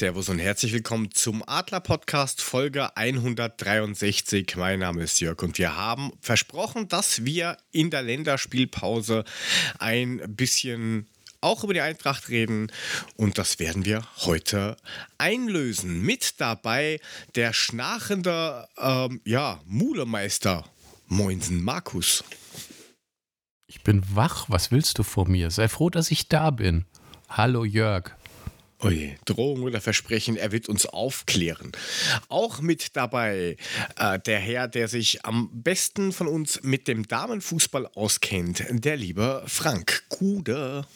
Servus und herzlich willkommen zum Adler Podcast Folge 163. Mein Name ist Jörg und wir haben versprochen, dass wir in der Länderspielpause ein bisschen auch über die Eintracht reden und das werden wir heute einlösen. Mit dabei der schnarchende, ähm, ja, Mulemeister Moinsen Markus. Ich bin wach, was willst du von mir? Sei froh, dass ich da bin. Hallo Jörg. Oje, Drohung oder Versprechen, er wird uns aufklären. Auch mit dabei äh, der Herr, der sich am besten von uns mit dem Damenfußball auskennt, der liebe Frank Kude.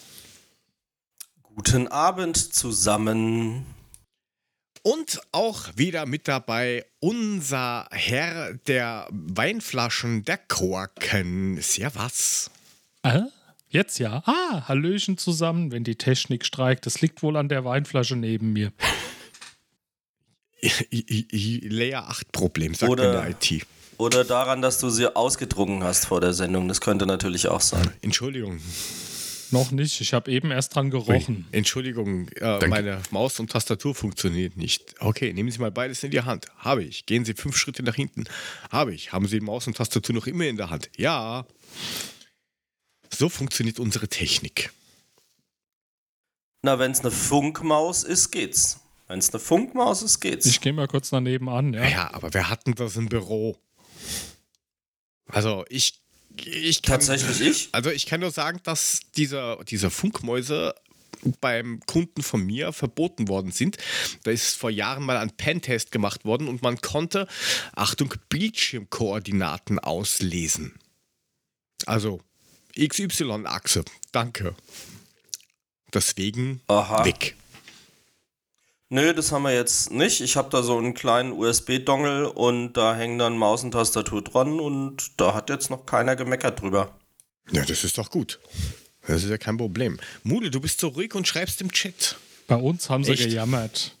Guten Abend zusammen. Und auch wieder mit dabei unser Herr der Weinflaschen, der Korken. Servus. Äh? Jetzt ja. Ah, Hallöchen zusammen, wenn die Technik streikt. Das liegt wohl an der Weinflasche neben mir. Layer 8 Problem, sagt Oder- in der IT. Oder daran, dass du sie ausgetrunken hast vor der Sendung. Das könnte natürlich auch sein. Entschuldigung. Noch nicht. Ich habe eben erst dran gerochen. Entschuldigung, äh, meine Maus und Tastatur funktioniert nicht. Okay, nehmen Sie mal beides in die Hand. Habe ich. Gehen Sie fünf Schritte nach hinten. Habe ich. Haben Sie Maus und Tastatur noch immer in der Hand? Ja. So funktioniert unsere Technik. Na, wenn es eine Funkmaus ist, geht's. Wenn es eine Funkmaus ist, geht's. Ich gehe mal kurz daneben an, ja. Ja, aber wir hatten das im Büro. Also ich, ich kann, Tatsächlich ich? Also ich kann nur sagen, dass diese, diese Funkmäuse beim Kunden von mir verboten worden sind. Da ist vor Jahren mal ein Pentest gemacht worden und man konnte, Achtung, Bildschirmkoordinaten auslesen. Also XY-Achse. Danke. Deswegen Aha. weg. Nö, das haben wir jetzt nicht. Ich habe da so einen kleinen USB-Dongle und da hängen dann Maus und Tastatur dran und da hat jetzt noch keiner gemeckert drüber. Ja, das ist doch gut. Das ist ja kein Problem. Mule, du bist so ruhig und schreibst im Chat. Bei uns haben sie Echt? gejammert.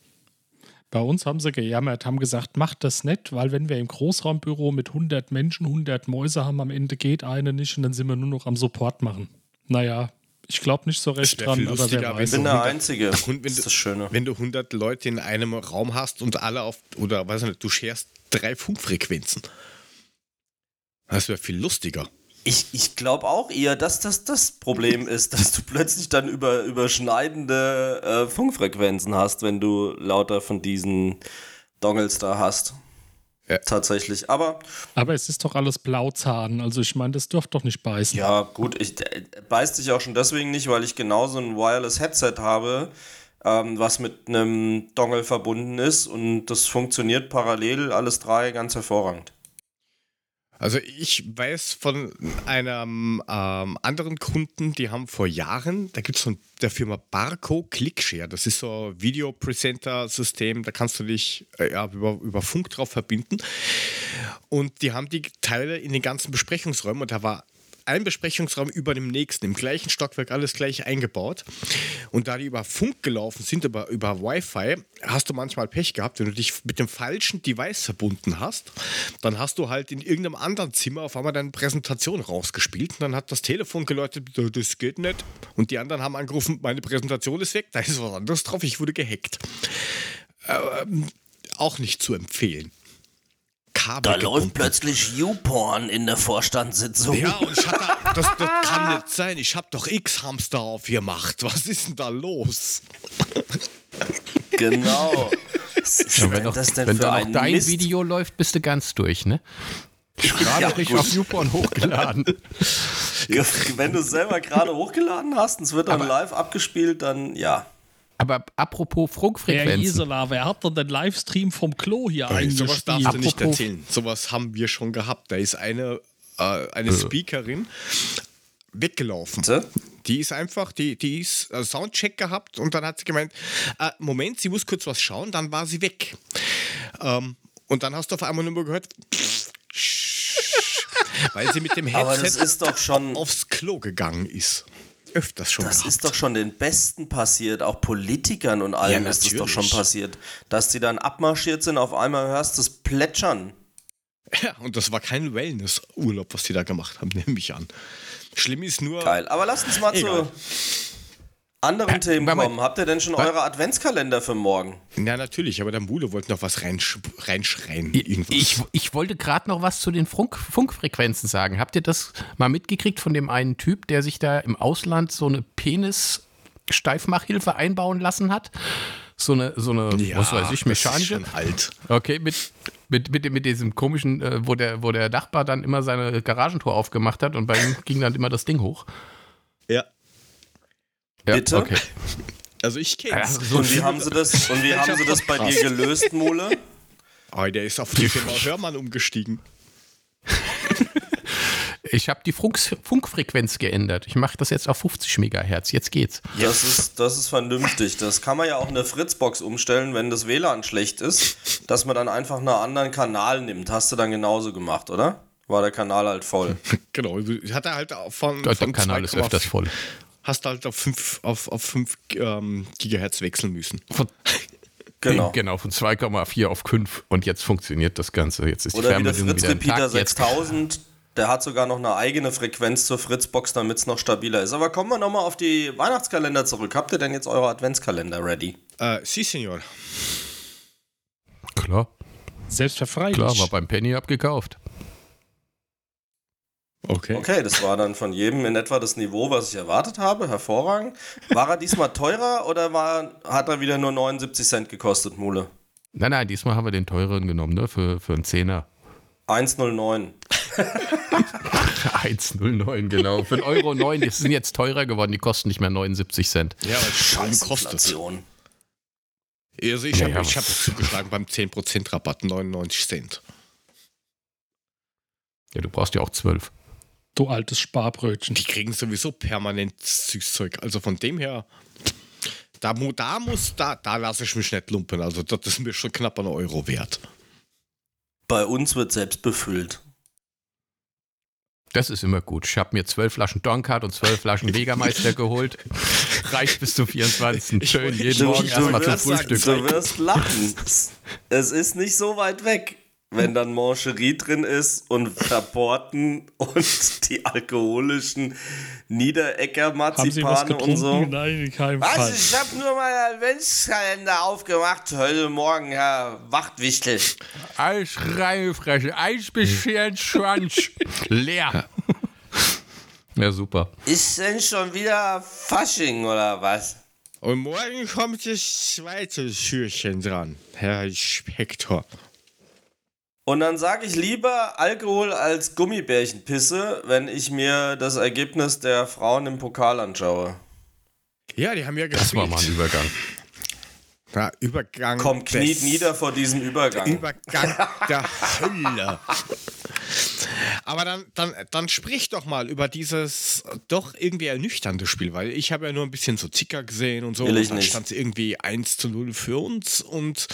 Bei uns haben sie gejammert, haben gesagt, macht das nicht, weil wenn wir im Großraumbüro mit 100 Menschen 100 Mäuse haben, am Ende geht eine nicht und dann sind wir nur noch am Support machen. Naja, ich glaube nicht so recht dran, aber wer wenn Ich weiß. bin der 100 Einzige. Und wenn das ist du- das Schöne. Wenn du 100 Leute in einem Raum hast und alle auf, oder weiß ich nicht, du scherst drei Funkfrequenzen. Das wäre viel lustiger. Ich, ich glaube auch eher, dass das das Problem ist, dass du plötzlich dann über, überschneidende äh, Funkfrequenzen hast, wenn du lauter von diesen Dongles da hast. Ja. Tatsächlich. Aber Aber es ist doch alles Blauzahn, also ich meine, das dürfte doch nicht beißen. ja, gut, ich äh, beißt sich auch schon deswegen nicht, weil ich genauso ein Wireless Headset habe, ähm, was mit einem Dongle verbunden ist und das funktioniert parallel, alles drei ganz hervorragend. Also ich weiß von einem ähm, anderen Kunden, die haben vor Jahren, da gibt es von der Firma Barco Clickshare, das ist so ein Videopräsenter-System, da kannst du dich äh, über, über Funk drauf verbinden. Und die haben die Teile in den ganzen Besprechungsräumen und da war ein Besprechungsraum über dem nächsten, im gleichen Stockwerk, alles gleich eingebaut. Und da die über Funk gelaufen sind, über, über Wi-Fi, hast du manchmal Pech gehabt, wenn du dich mit dem falschen Device verbunden hast. Dann hast du halt in irgendeinem anderen Zimmer auf einmal deine Präsentation rausgespielt. Und dann hat das Telefon geläutet, das geht nicht. Und die anderen haben angerufen, meine Präsentation ist weg, da ist was anderes drauf, ich wurde gehackt. Ähm, auch nicht zu empfehlen. Kabel Da läuft plötzlich YouPorn in der Vorstandssitzung. Ja, und ich hatte, das, das kann nicht sein. Ich habe doch X-Hamster aufgemacht. Was ist denn da los? Genau. Was ist Ja, wenn doch, das denn wenn für da ein noch dein Mist? Video läuft, bist du ganz durch, ne? Gerade Ja, gut. auf YouPorn hochgeladen. Wenn du es selber gerade hochgeladen hast und es wird dann live abgespielt, dann ja. Aber apropos Herr Funkfrequenzen. Gisela, wer hat denn den Livestream vom Klo hier Ey, sowas darfst eingespielt? du nicht Apropos- erzählen. Sowas haben wir schon gehabt. Da ist eine, äh, eine Speakerin weggelaufen. Bitte? Die ist einfach, die, die ist äh, Soundcheck gehabt und dann hat sie gemeint, äh, Moment, sie muss kurz was schauen, dann war sie weg. Ähm, und dann hast du auf einmal nur gehört, weil sie mit dem Headset ist doch schon, aufs Klo gegangen ist. Öfters schon das gehabt. ist doch schon den Besten passiert, auch Politikern und allem Ja, ist das doch schon passiert. Dass die dann abmarschiert sind, auf einmal hörst du das Plätschern. Ja, und das war kein Wellnessurlaub, was die da gemacht haben, nehme ich an. Schlimm ist nur, Geil. Aber lass uns mal Egal. zu anderen Äh, Themen kommen, habt ihr denn schon Was? eure Adventskalender für morgen? Ja, natürlich, aber der Mule wollte noch was reinsch reinschreien. Irgendwas. Ich, ich wollte gerade noch was zu den Funk, Funkfrequenzen sagen. Habt ihr das mal mitgekriegt von dem einen Typ, der sich da im Ausland so eine Penis-Steifmachhilfe einbauen lassen hat? So eine, so eine was weiß ich, das ist mechanische. schon alt. Okay, mit, mit, mit, mit diesem komischen, äh, wo, der, wo der Nachbar dann immer seine Garagentor aufgemacht hat und bei ihm ging dann immer das Ding hoch. Ja. Ja, Bitte? Okay. Also ich kenn's. Ja, so Und wie haben sie das, und wie haben sie das bei dir gelöst, Mule? Oh, der ist auf die Firma Hörmann umgestiegen. Ich habe die Funk, Funkfrequenz geändert. Ich mache das jetzt auf 50 Megahertz. Jetzt geht's. Das ist, das ist vernünftig. Das kann man ja auch in der Fritzbox umstellen, wenn das WLAN schlecht ist, dass man dann einfach einen anderen Kanal nimmt. Hast du dann genauso gemacht, oder? War der Kanal halt voll. Genau. Hat er halt von, Der von Kanal ist 2,4 öfters voll. Hast du halt auf 5 auf, auf fünf, ähm, Gigahertz wechseln müssen. Von, Genau. genau, von 2,4 auf 5 und jetzt funktioniert das Ganze. Jetzt ist die Oder wie der Fernbedienung Fritz wieder Repeater intakt. Jetzt 6000, der hat sogar noch eine eigene Frequenz zur Fritzbox, damit es noch stabiler ist. Aber kommen wir nochmal auf die Weihnachtskalender zurück. Habt ihr denn jetzt eure Adventskalender ready? Äh, si, Senor. Klar, Selbstverfreilich. klar, war beim Penny abgekauft. Okay. Okay, das war dann von jedem in etwa das Niveau, was ich erwartet habe. Hervorragend. War er diesmal teurer oder war, hat er wieder nur 79 Cent gekostet, Mule? Nein, nein, diesmal haben wir den teuren genommen, ne? Für, für einen Zehner. 1,09. 1,09, genau. Für einen Euro 9, die sind jetzt teurer geworden, die kosten nicht mehr 79 Cent. Ja, es Strom kostet. Inflation. Also ich Ja, habe ja, ich hab zugeschlagen beim 10% Rabatt, 99 Cent. Ja, du brauchst ja auch 12. Du altes Sparbrötchen. Die kriegen sowieso permanent Süßzeug. Also von dem her, da, da muss, da, da lasse ich mich nicht lumpen. Also das ist mir schon knapp ein Euro wert. Bei uns wird selbst befüllt. Das ist immer gut. Ich habe mir 12 Flaschen Donkart und 12 Flaschen Jägermeister geholt. Reicht bis zum 24. Schön, jeden du- Morgen erstmal zum Frühstück. du wirst lachen. Es ist nicht so weit weg, wenn dann Mancherie drin ist und Verporten und die alkoholischen Niederecker was Marzipane und so. Nein, in keinem Fall. Was? Ich habe nur meinen Adventskalender aufgemacht heute Morgen, Herr Wachtwichtel. Eis reingefressen, Eis bis 24. Leer. Ja, super. Ist denn schon wieder Fasching oder was? Und morgen kommt das zweite Schürchen dran, Herr Spektor. Und dann sage ich lieber Alkohol als Gummibärchenpisse, wenn ich mir das Ergebnis der Frauen im Pokal anschaue. Ja, die haben ja Das war mal ein gespielt. Übergang. Ja, Übergang. Komm, kniet des- nieder vor diesem Übergang. Übergang der Hölle. Aber dann, dann, dann sprich doch mal über dieses doch irgendwie ernüchternde Spiel, weil ich habe ja nur ein bisschen so Zicker gesehen und so. Will ich und dann nicht. stand es irgendwie 1 zu 0 für uns und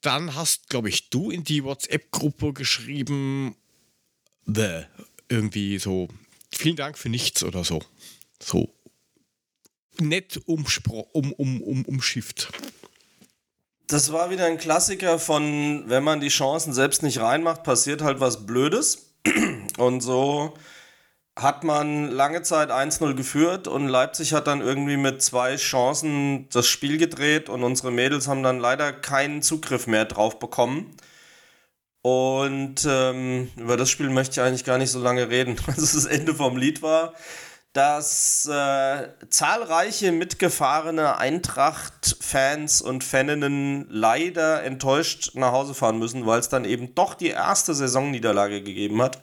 dann hast, glaube ich, du in die WhatsApp-Gruppe geschrieben, the, irgendwie so, vielen Dank für nichts oder so. So. Nett umspro um, um, um, umschifft. Das war wieder ein Klassiker von, wenn man die Chancen selbst nicht reinmacht, passiert halt was Blödes. Und so hat man lange Zeit 1-0 geführt und Leipzig hat dann irgendwie mit zwei Chancen das Spiel gedreht und unsere Mädels haben dann leider keinen Zugriff mehr drauf bekommen. Und ähm, über das Spiel möchte ich eigentlich gar nicht so lange reden. Also das Ende vom Lied war, dass äh, zahlreiche mitgefahrene Eintracht-Fans und Faninnen leider enttäuscht nach Hause fahren müssen, weil es dann eben doch die erste Saisonniederlage gegeben hat.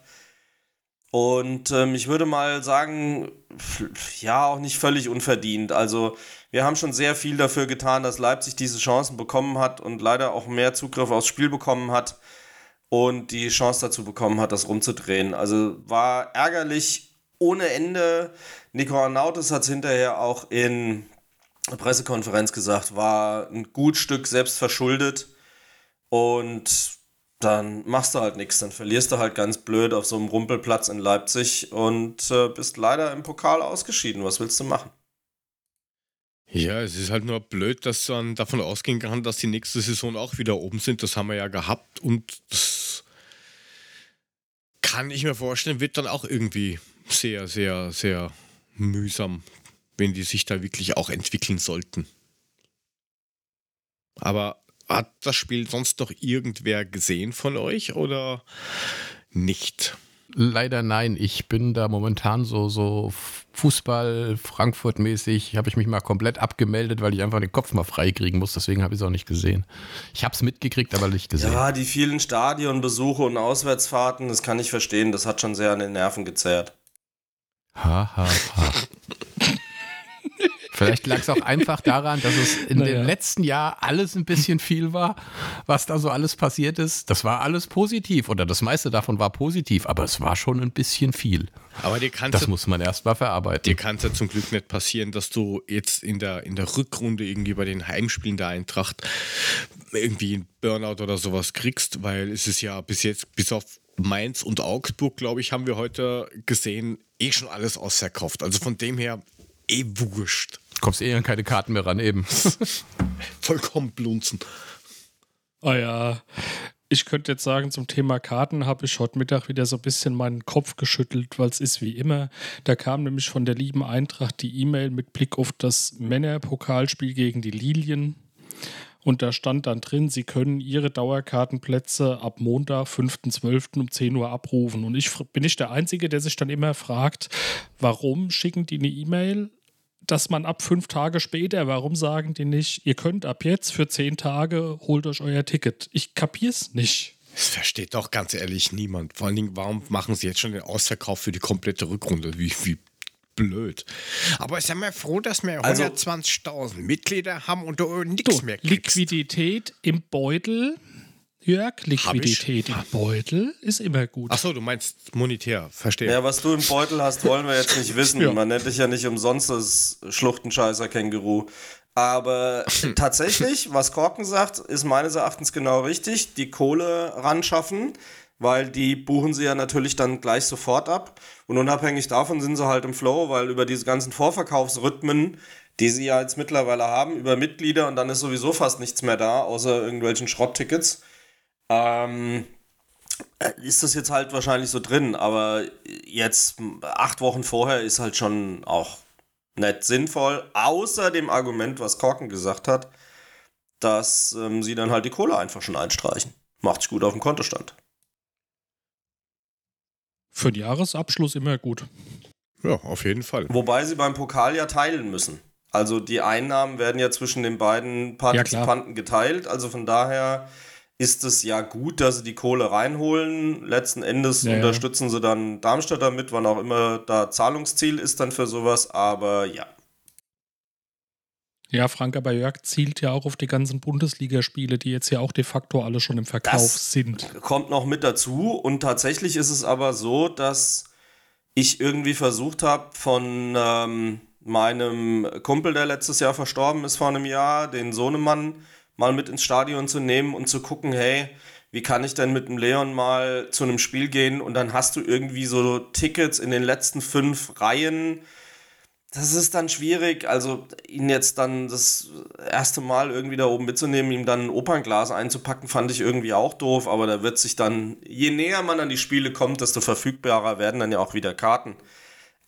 Und ähm, ich würde mal sagen, ja, auch nicht völlig unverdient. Also wir haben schon sehr viel dafür getan, dass Leipzig diese Chancen bekommen hat und leider auch mehr Zugriff aufs Spiel bekommen hat und die Chance dazu bekommen hat, das rumzudrehen. Also war ärgerlich ohne Ende. Nico Arnautis hat es hinterher auch in der Pressekonferenz gesagt, war ein gut Stück selbst verschuldet und dann machst du halt nichts, dann verlierst du halt ganz blöd auf so einem Rumpelplatz in Leipzig und äh, bist leider im Pokal ausgeschieden. Was willst du machen? Ja, es ist halt nur blöd, dass man davon ausgehen kann, dass die nächste Saison auch wieder oben sind. Das haben wir ja gehabt und das kann ich mir vorstellen, wird dann auch irgendwie sehr, sehr, sehr mühsam. wenn die sich da wirklich auch entwickeln sollten. Aber hat das Spiel sonst noch irgendwer gesehen von euch oder nicht? Leider nein. Ich bin da momentan so, so Fußball, Frankfurt-mäßig, habe ich mich mal komplett abgemeldet, weil ich einfach den Kopf mal frei kriegen muss. Deswegen habe ich es auch nicht gesehen. Ich habe es mitgekriegt, aber nicht gesehen. Ja, die vielen Stadionbesuche und Auswärtsfahrten, das kann ich verstehen. Das hat schon sehr an den Nerven gezerrt. Ha, ha, ha. Vielleicht lag es auch einfach daran, dass es in naja. dem letzten Jahr alles ein bisschen viel war, was da so alles passiert ist. Das war alles positiv oder das meiste davon war positiv, aber es war schon ein bisschen viel. Aber dir kannst das muss man erst mal verarbeiten. Dir kann es ja zum Glück nicht passieren, dass du jetzt in der, in der Rückrunde irgendwie bei den Heimspielen der Eintracht irgendwie einen Burnout oder sowas kriegst, weil es ist ja bis jetzt, bis auf Mainz und Augsburg, glaube ich, haben wir heute gesehen, eh schon alles ausverkauft. Also von dem her eh wurscht. Kommst eh an keine Karten mehr ran, eben. Vollkommen blunzen. Ah oh ja, ich könnte jetzt sagen, zum Thema Karten habe ich heute Mittag wieder so ein bisschen meinen Kopf geschüttelt, weil es ist wie immer. Da kam nämlich von der lieben Eintracht die E-Mail mit Blick auf das Männerpokalspiel gegen die Lilien. Und da stand dann drin, Sie können Ihre Dauerkartenplätze ab Montag, 5.12. um 10 Uhr abrufen. Und ich bin ich der Einzige, der sich dann immer fragt, warum schicken die eine E-Mail dass man ab fünf Tage später, warum sagen die nicht, ihr könnt ab jetzt für zehn Tage, holt euch euer Ticket? Ich kapier's nicht. Das versteht doch ganz ehrlich niemand. Vor allen Dingen, warum machen sie jetzt schon den Ausverkauf für die komplette Rückrunde? Wie, wie blöd. Aber ich bin mal froh, dass wir also, 120.000 Mitglieder haben und du nichts mehr kriegst. Liquidität im Beutel Jörg, Liquidität im Beutel ist immer gut. Achso, du meinst monetär, verstehe. Ja, was du im Beutel hast, wollen wir jetzt nicht wissen. ja. Man nennt dich ja nicht umsonst das Schluchtenscheißer-Känguru. Aber tatsächlich, was Korken sagt, ist meines Erachtens genau richtig. Die Kohle ran schaffen, weil die buchen sie ja natürlich dann gleich sofort ab. Und unabhängig davon sind sie halt im Flow, weil über diese ganzen Vorverkaufsrhythmen, die sie ja jetzt mittlerweile haben, über Mitglieder und dann ist sowieso fast nichts mehr da, außer irgendwelchen Schrotttickets ähm, ist das jetzt halt wahrscheinlich so drin, aber jetzt acht Wochen vorher ist halt schon auch nicht sinnvoll, außer dem Argument, was Korken gesagt hat, dass ähm, sie dann halt die Kohle einfach schon einstreichen. Macht sich gut auf dem Kontostand. Für den Jahresabschluss immer gut. Ja, auf jeden Fall. Wobei sie beim Pokal ja teilen müssen. Also die Einnahmen werden ja zwischen den beiden Partizipanten ja, geteilt. Also von daher ist es ja gut, dass sie die Kohle reinholen. Letzten Endes ja, unterstützen sie dann Darmstadt damit, wann auch immer da Zahlungsziel ist dann für sowas. Aber ja. Ja, Frank, aber Jörg zielt ja auch auf die ganzen Bundesligaspiele, die jetzt ja auch de facto alle schon im Verkauf das sind. Kommt noch mit dazu. Und tatsächlich ist es aber so, dass ich irgendwie versucht habe, von ähm, meinem Kumpel, der letztes Jahr verstorben ist, vor einem Jahr, den Sohnemann, mal mit ins Stadion zu nehmen und zu gucken, hey, wie kann ich denn mit dem Leon mal zu einem Spiel gehen und dann hast du irgendwie so Tickets in den letzten fünf Reihen. Das ist dann schwierig, also ihn jetzt dann das erste Mal irgendwie da oben mitzunehmen, ihm dann ein Opernglas einzupacken, fand ich irgendwie auch doof, aber da wird sich dann, je näher man an die Spiele kommt, desto verfügbarer werden dann ja auch wieder Karten.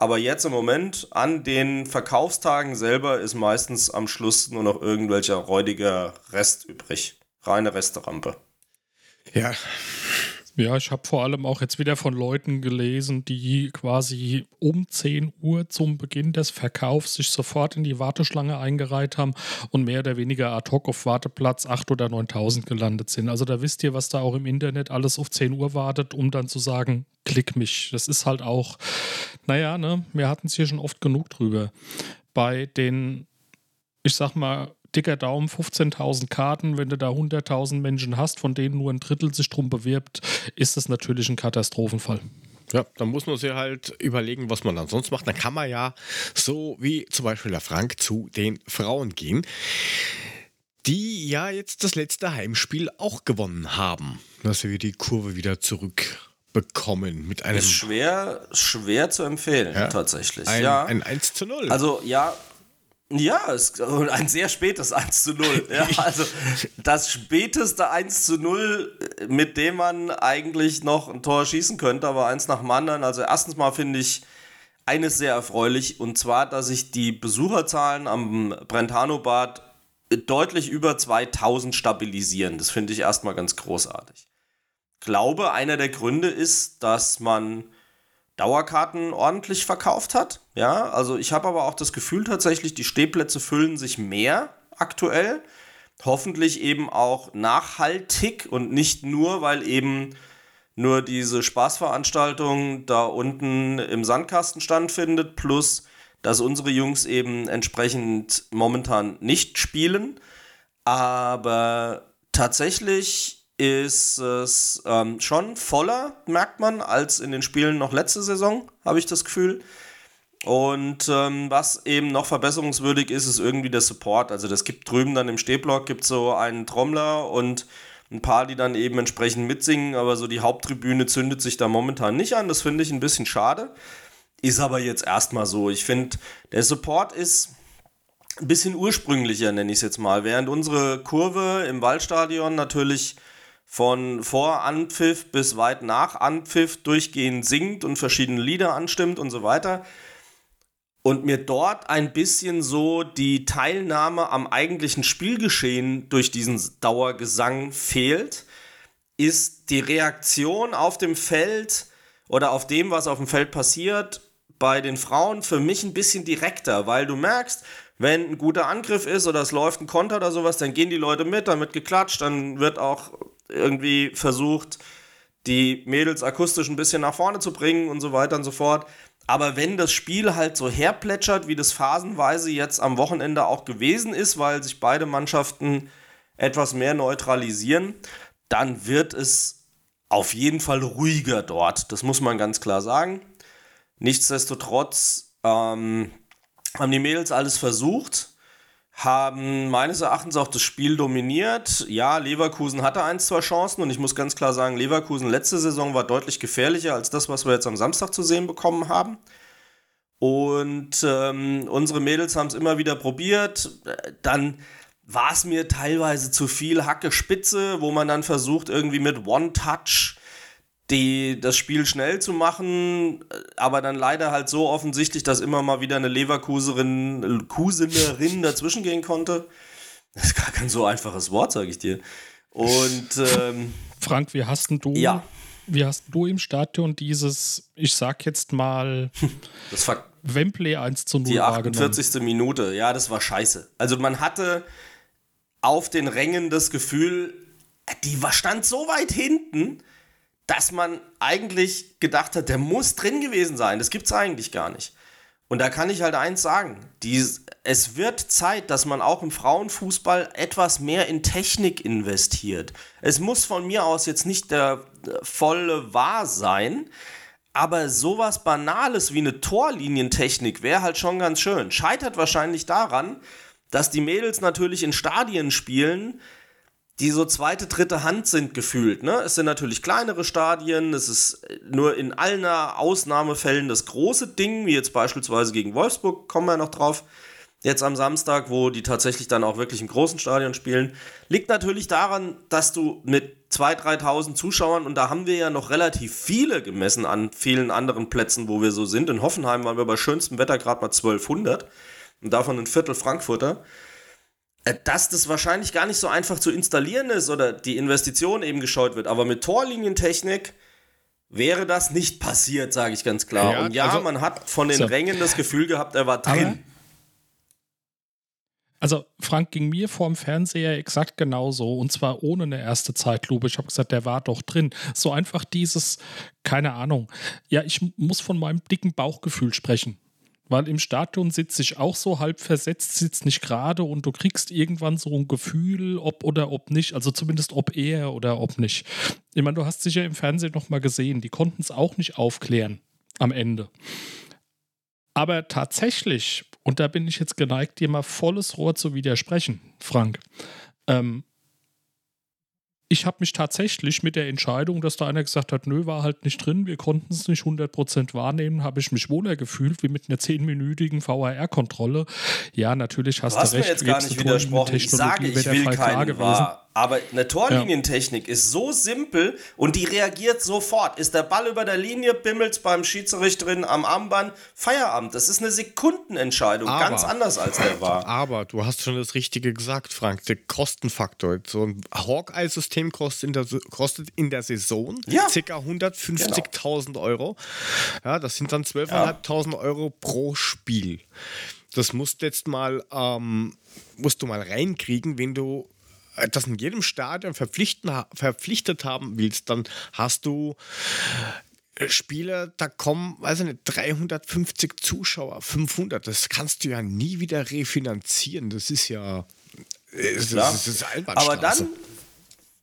Aber jetzt im Moment, an den Verkaufstagen selber, ist meistens am Schluss nur noch irgendwelcher räudiger Rest übrig. Reine Resterampe. Ja, ja, ich habe vor allem auch jetzt wieder von Leuten gelesen, die quasi um 10 Uhr zum Beginn des Verkaufs sich sofort in die Warteschlange eingereiht haben und mehr oder weniger ad hoc auf Warteplatz 8 oder 9000 gelandet sind. Also da wisst ihr, was da auch im Internet alles auf 10 Uhr wartet, um dann zu sagen, klick mich. Das ist halt auch, naja, ne, wir hatten es hier schon oft genug drüber. Bei den, ich sag mal, dicker Daumen 15.000 Karten. Wenn du da 100.000 Menschen hast, von denen nur ein Drittel sich drum bewirbt, ist das natürlich ein Katastrophenfall. Ja, dann muss man sich halt überlegen, was man dann sonst macht. Dann kann man ja so wie zum Beispiel der Frank zu den Frauen gehen, die ja jetzt das letzte Heimspiel auch gewonnen haben, dass wir die Kurve wieder zurückbekommen mit einem. Ist schwer, schwer zu empfehlen, ja, tatsächlich. Ein, ja. ein 1 zu 0. Also, ja, ja, es, ein sehr spätes 1 zu 0. Ja, also das späteste 1 zu 0, mit dem man eigentlich noch ein Tor schießen könnte, aber eins nach dem anderen. Also erstens mal finde ich eines sehr erfreulich und zwar, dass sich die Besucherzahlen am Brentano-Bad deutlich über 2000 stabilisieren. Das finde ich erstmal ganz großartig. Glaube, einer der Gründe ist, dass man Dauerkarten ordentlich verkauft hat. Ja, also ich habe aber auch das Gefühl tatsächlich, die Stehplätze füllen sich mehr aktuell. Hoffentlich eben auch nachhaltig und nicht nur, weil eben nur diese Spaßveranstaltung da unten im Sandkasten stattfindet, plus dass unsere Jungs eben entsprechend momentan nicht spielen. Aber tatsächlich ist es ähm, schon voller, merkt man, als in den Spielen noch letzte Saison, habe ich das Gefühl. Und ähm, was eben noch verbesserungswürdig ist, ist irgendwie der Support. Also das gibt drüben dann im Stehblock gibt so einen Trommler und ein paar, die dann eben entsprechend mitsingen, aber so die Haupttribüne zündet sich da momentan nicht an. Das finde ich ein bisschen schade. Ist aber jetzt erstmal so. Ich finde, der Support ist ein bisschen ursprünglicher, nenne ich es jetzt mal. Während unsere Kurve im Waldstadion natürlich von vor Anpfiff bis weit nach Anpfiff durchgehend singt und verschiedene Lieder anstimmt und so weiter. Und mir dort ein bisschen so die Teilnahme am eigentlichen Spielgeschehen durch diesen Dauergesang fehlt, ist die Reaktion auf dem Feld oder auf dem, was auf dem Feld passiert, bei den Frauen für mich ein bisschen direkter, weil du merkst, wenn ein guter Angriff ist oder es läuft ein Konter oder sowas, dann gehen die Leute mit, dann wird geklatscht, dann wird auch irgendwie versucht, die Mädels akustisch ein bisschen nach vorne zu bringen und so weiter und so fort. Aber wenn das Spiel halt so herplätschert, wie das phasenweise jetzt am Wochenende auch gewesen ist, weil sich beide Mannschaften etwas mehr neutralisieren, dann wird es auf jeden Fall ruhiger dort. Das muss man ganz klar sagen. Nichtsdestotrotz ähm, haben die Mädels alles versucht, haben meines Erachtens auch das Spiel dominiert. Ja, Leverkusen hatte ein, zwei Chancen und ich muss ganz klar sagen, Leverkusen letzte Saison war deutlich gefährlicher als das, was wir jetzt am Samstag zu sehen bekommen haben. Und ähm, unsere Mädels haben es immer wieder probiert. Dann war es mir teilweise zu viel Hacke Spitze, wo man dann versucht, irgendwie mit One-Touch die, das Spiel schnell zu machen, aber dann leider halt so offensichtlich, dass immer mal wieder eine Leverkuserin, Kusenerin dazwischen gehen konnte. Das ist gar kein so einfaches Wort, sage ich dir. Und ähm, Frank, wie hast du, ja. wie hast du im Stadion dieses, ich sag jetzt mal, das war Wembley 1 zu 0 die 48. Minute, ja, das war scheiße. Also man hatte auf den Rängen das Gefühl, die war, stand so weit hinten, dass man eigentlich gedacht hat, der muss drin gewesen sein. Das gibt es eigentlich gar nicht. Und da kann ich halt eins sagen: die, Es wird Zeit, dass man auch im Frauenfußball etwas mehr in Technik investiert. Es muss von mir aus jetzt nicht der volle Wahr sein, aber sowas Banales wie eine Torlinientechnik wäre halt schon ganz schön. Scheitert wahrscheinlich daran, dass die Mädels natürlich in Stadien spielen, die so zweite, dritte Hand sind gefühlt. Ne? Es sind natürlich kleinere Stadien, es ist nur in allen Ausnahmefällen das große Ding, wie jetzt beispielsweise gegen Wolfsburg, kommen wir noch drauf. Jetzt am Samstag, wo die tatsächlich dann auch wirklich im großen Stadion spielen, liegt natürlich daran, dass du mit 2.000, 3.000 Zuschauern, und da haben wir ja noch relativ viele gemessen an vielen anderen Plätzen, wo wir so sind. In Hoffenheim waren wir bei schönstem Wetter gerade mal 1200 und davon ein Viertel Frankfurter. Äh, dass das wahrscheinlich gar nicht so einfach zu installieren ist oder die Investition eben gescheut wird. Aber mit Torlinientechnik wäre das nicht passiert, sage ich ganz klar. Ja, und ja, also, man hat von den so. Rängen das Gefühl gehabt, er war drin. Also Frank ging mir vorm Fernseher exakt genauso und zwar ohne eine erste Zeitlupe. Ich habe gesagt, der war doch drin. So einfach dieses, keine Ahnung. Ja, ich muss von meinem dicken Bauchgefühl sprechen. Weil im Stadion sitze ich auch so halb versetzt, sitzt nicht gerade und du kriegst irgendwann so ein Gefühl, ob oder ob nicht. Also zumindest ob er oder ob nicht. Ich meine, du hast sicher im Fernsehen nochmal gesehen, die konnten es auch nicht aufklären am Ende. Aber tatsächlich, und da bin ich jetzt geneigt, dir mal volles Rohr zu widersprechen, Frank. Ähm, ich habe mich tatsächlich mit der Entscheidung, dass da einer gesagt hat, nö, war halt nicht drin, wir konnten es nicht 100% wahrnehmen, habe ich mich wohler gefühlt, wie mit einer zehnminütigen VHR-Kontrolle. Ja, natürlich hast du, hast du recht. Mir jetzt gar nicht widersprochen. Ich sage, ich will keinen war. Aber eine Torlinientechnik ja. ist so simpel und die reagiert sofort. Ist der Ball über der Linie, bimmelt beim Schiedsrichterin am Armband, Feierabend. Das ist eine Sekundenentscheidung, aber, ganz anders als der war. Aber du hast schon das Richtige gesagt, Frank. Der Kostenfaktor. So ein Hawkeye-System kostet, in der, kostet in der Saison ja. ca. 150.000 genau. Euro. Ja, das sind dann 12.500 ja. Euro pro Spiel. Das musst jetzt mal, ähm, musst du mal reinkriegen, wenn du äh, das in jedem Stadion verpflichtet haben willst, dann hast du äh, Spiele, da kommen, weiß ich nicht, 350 Zuschauer, 500. Das kannst du ja nie wieder refinanzieren. Das ist ja. Das, das ist Aber dann,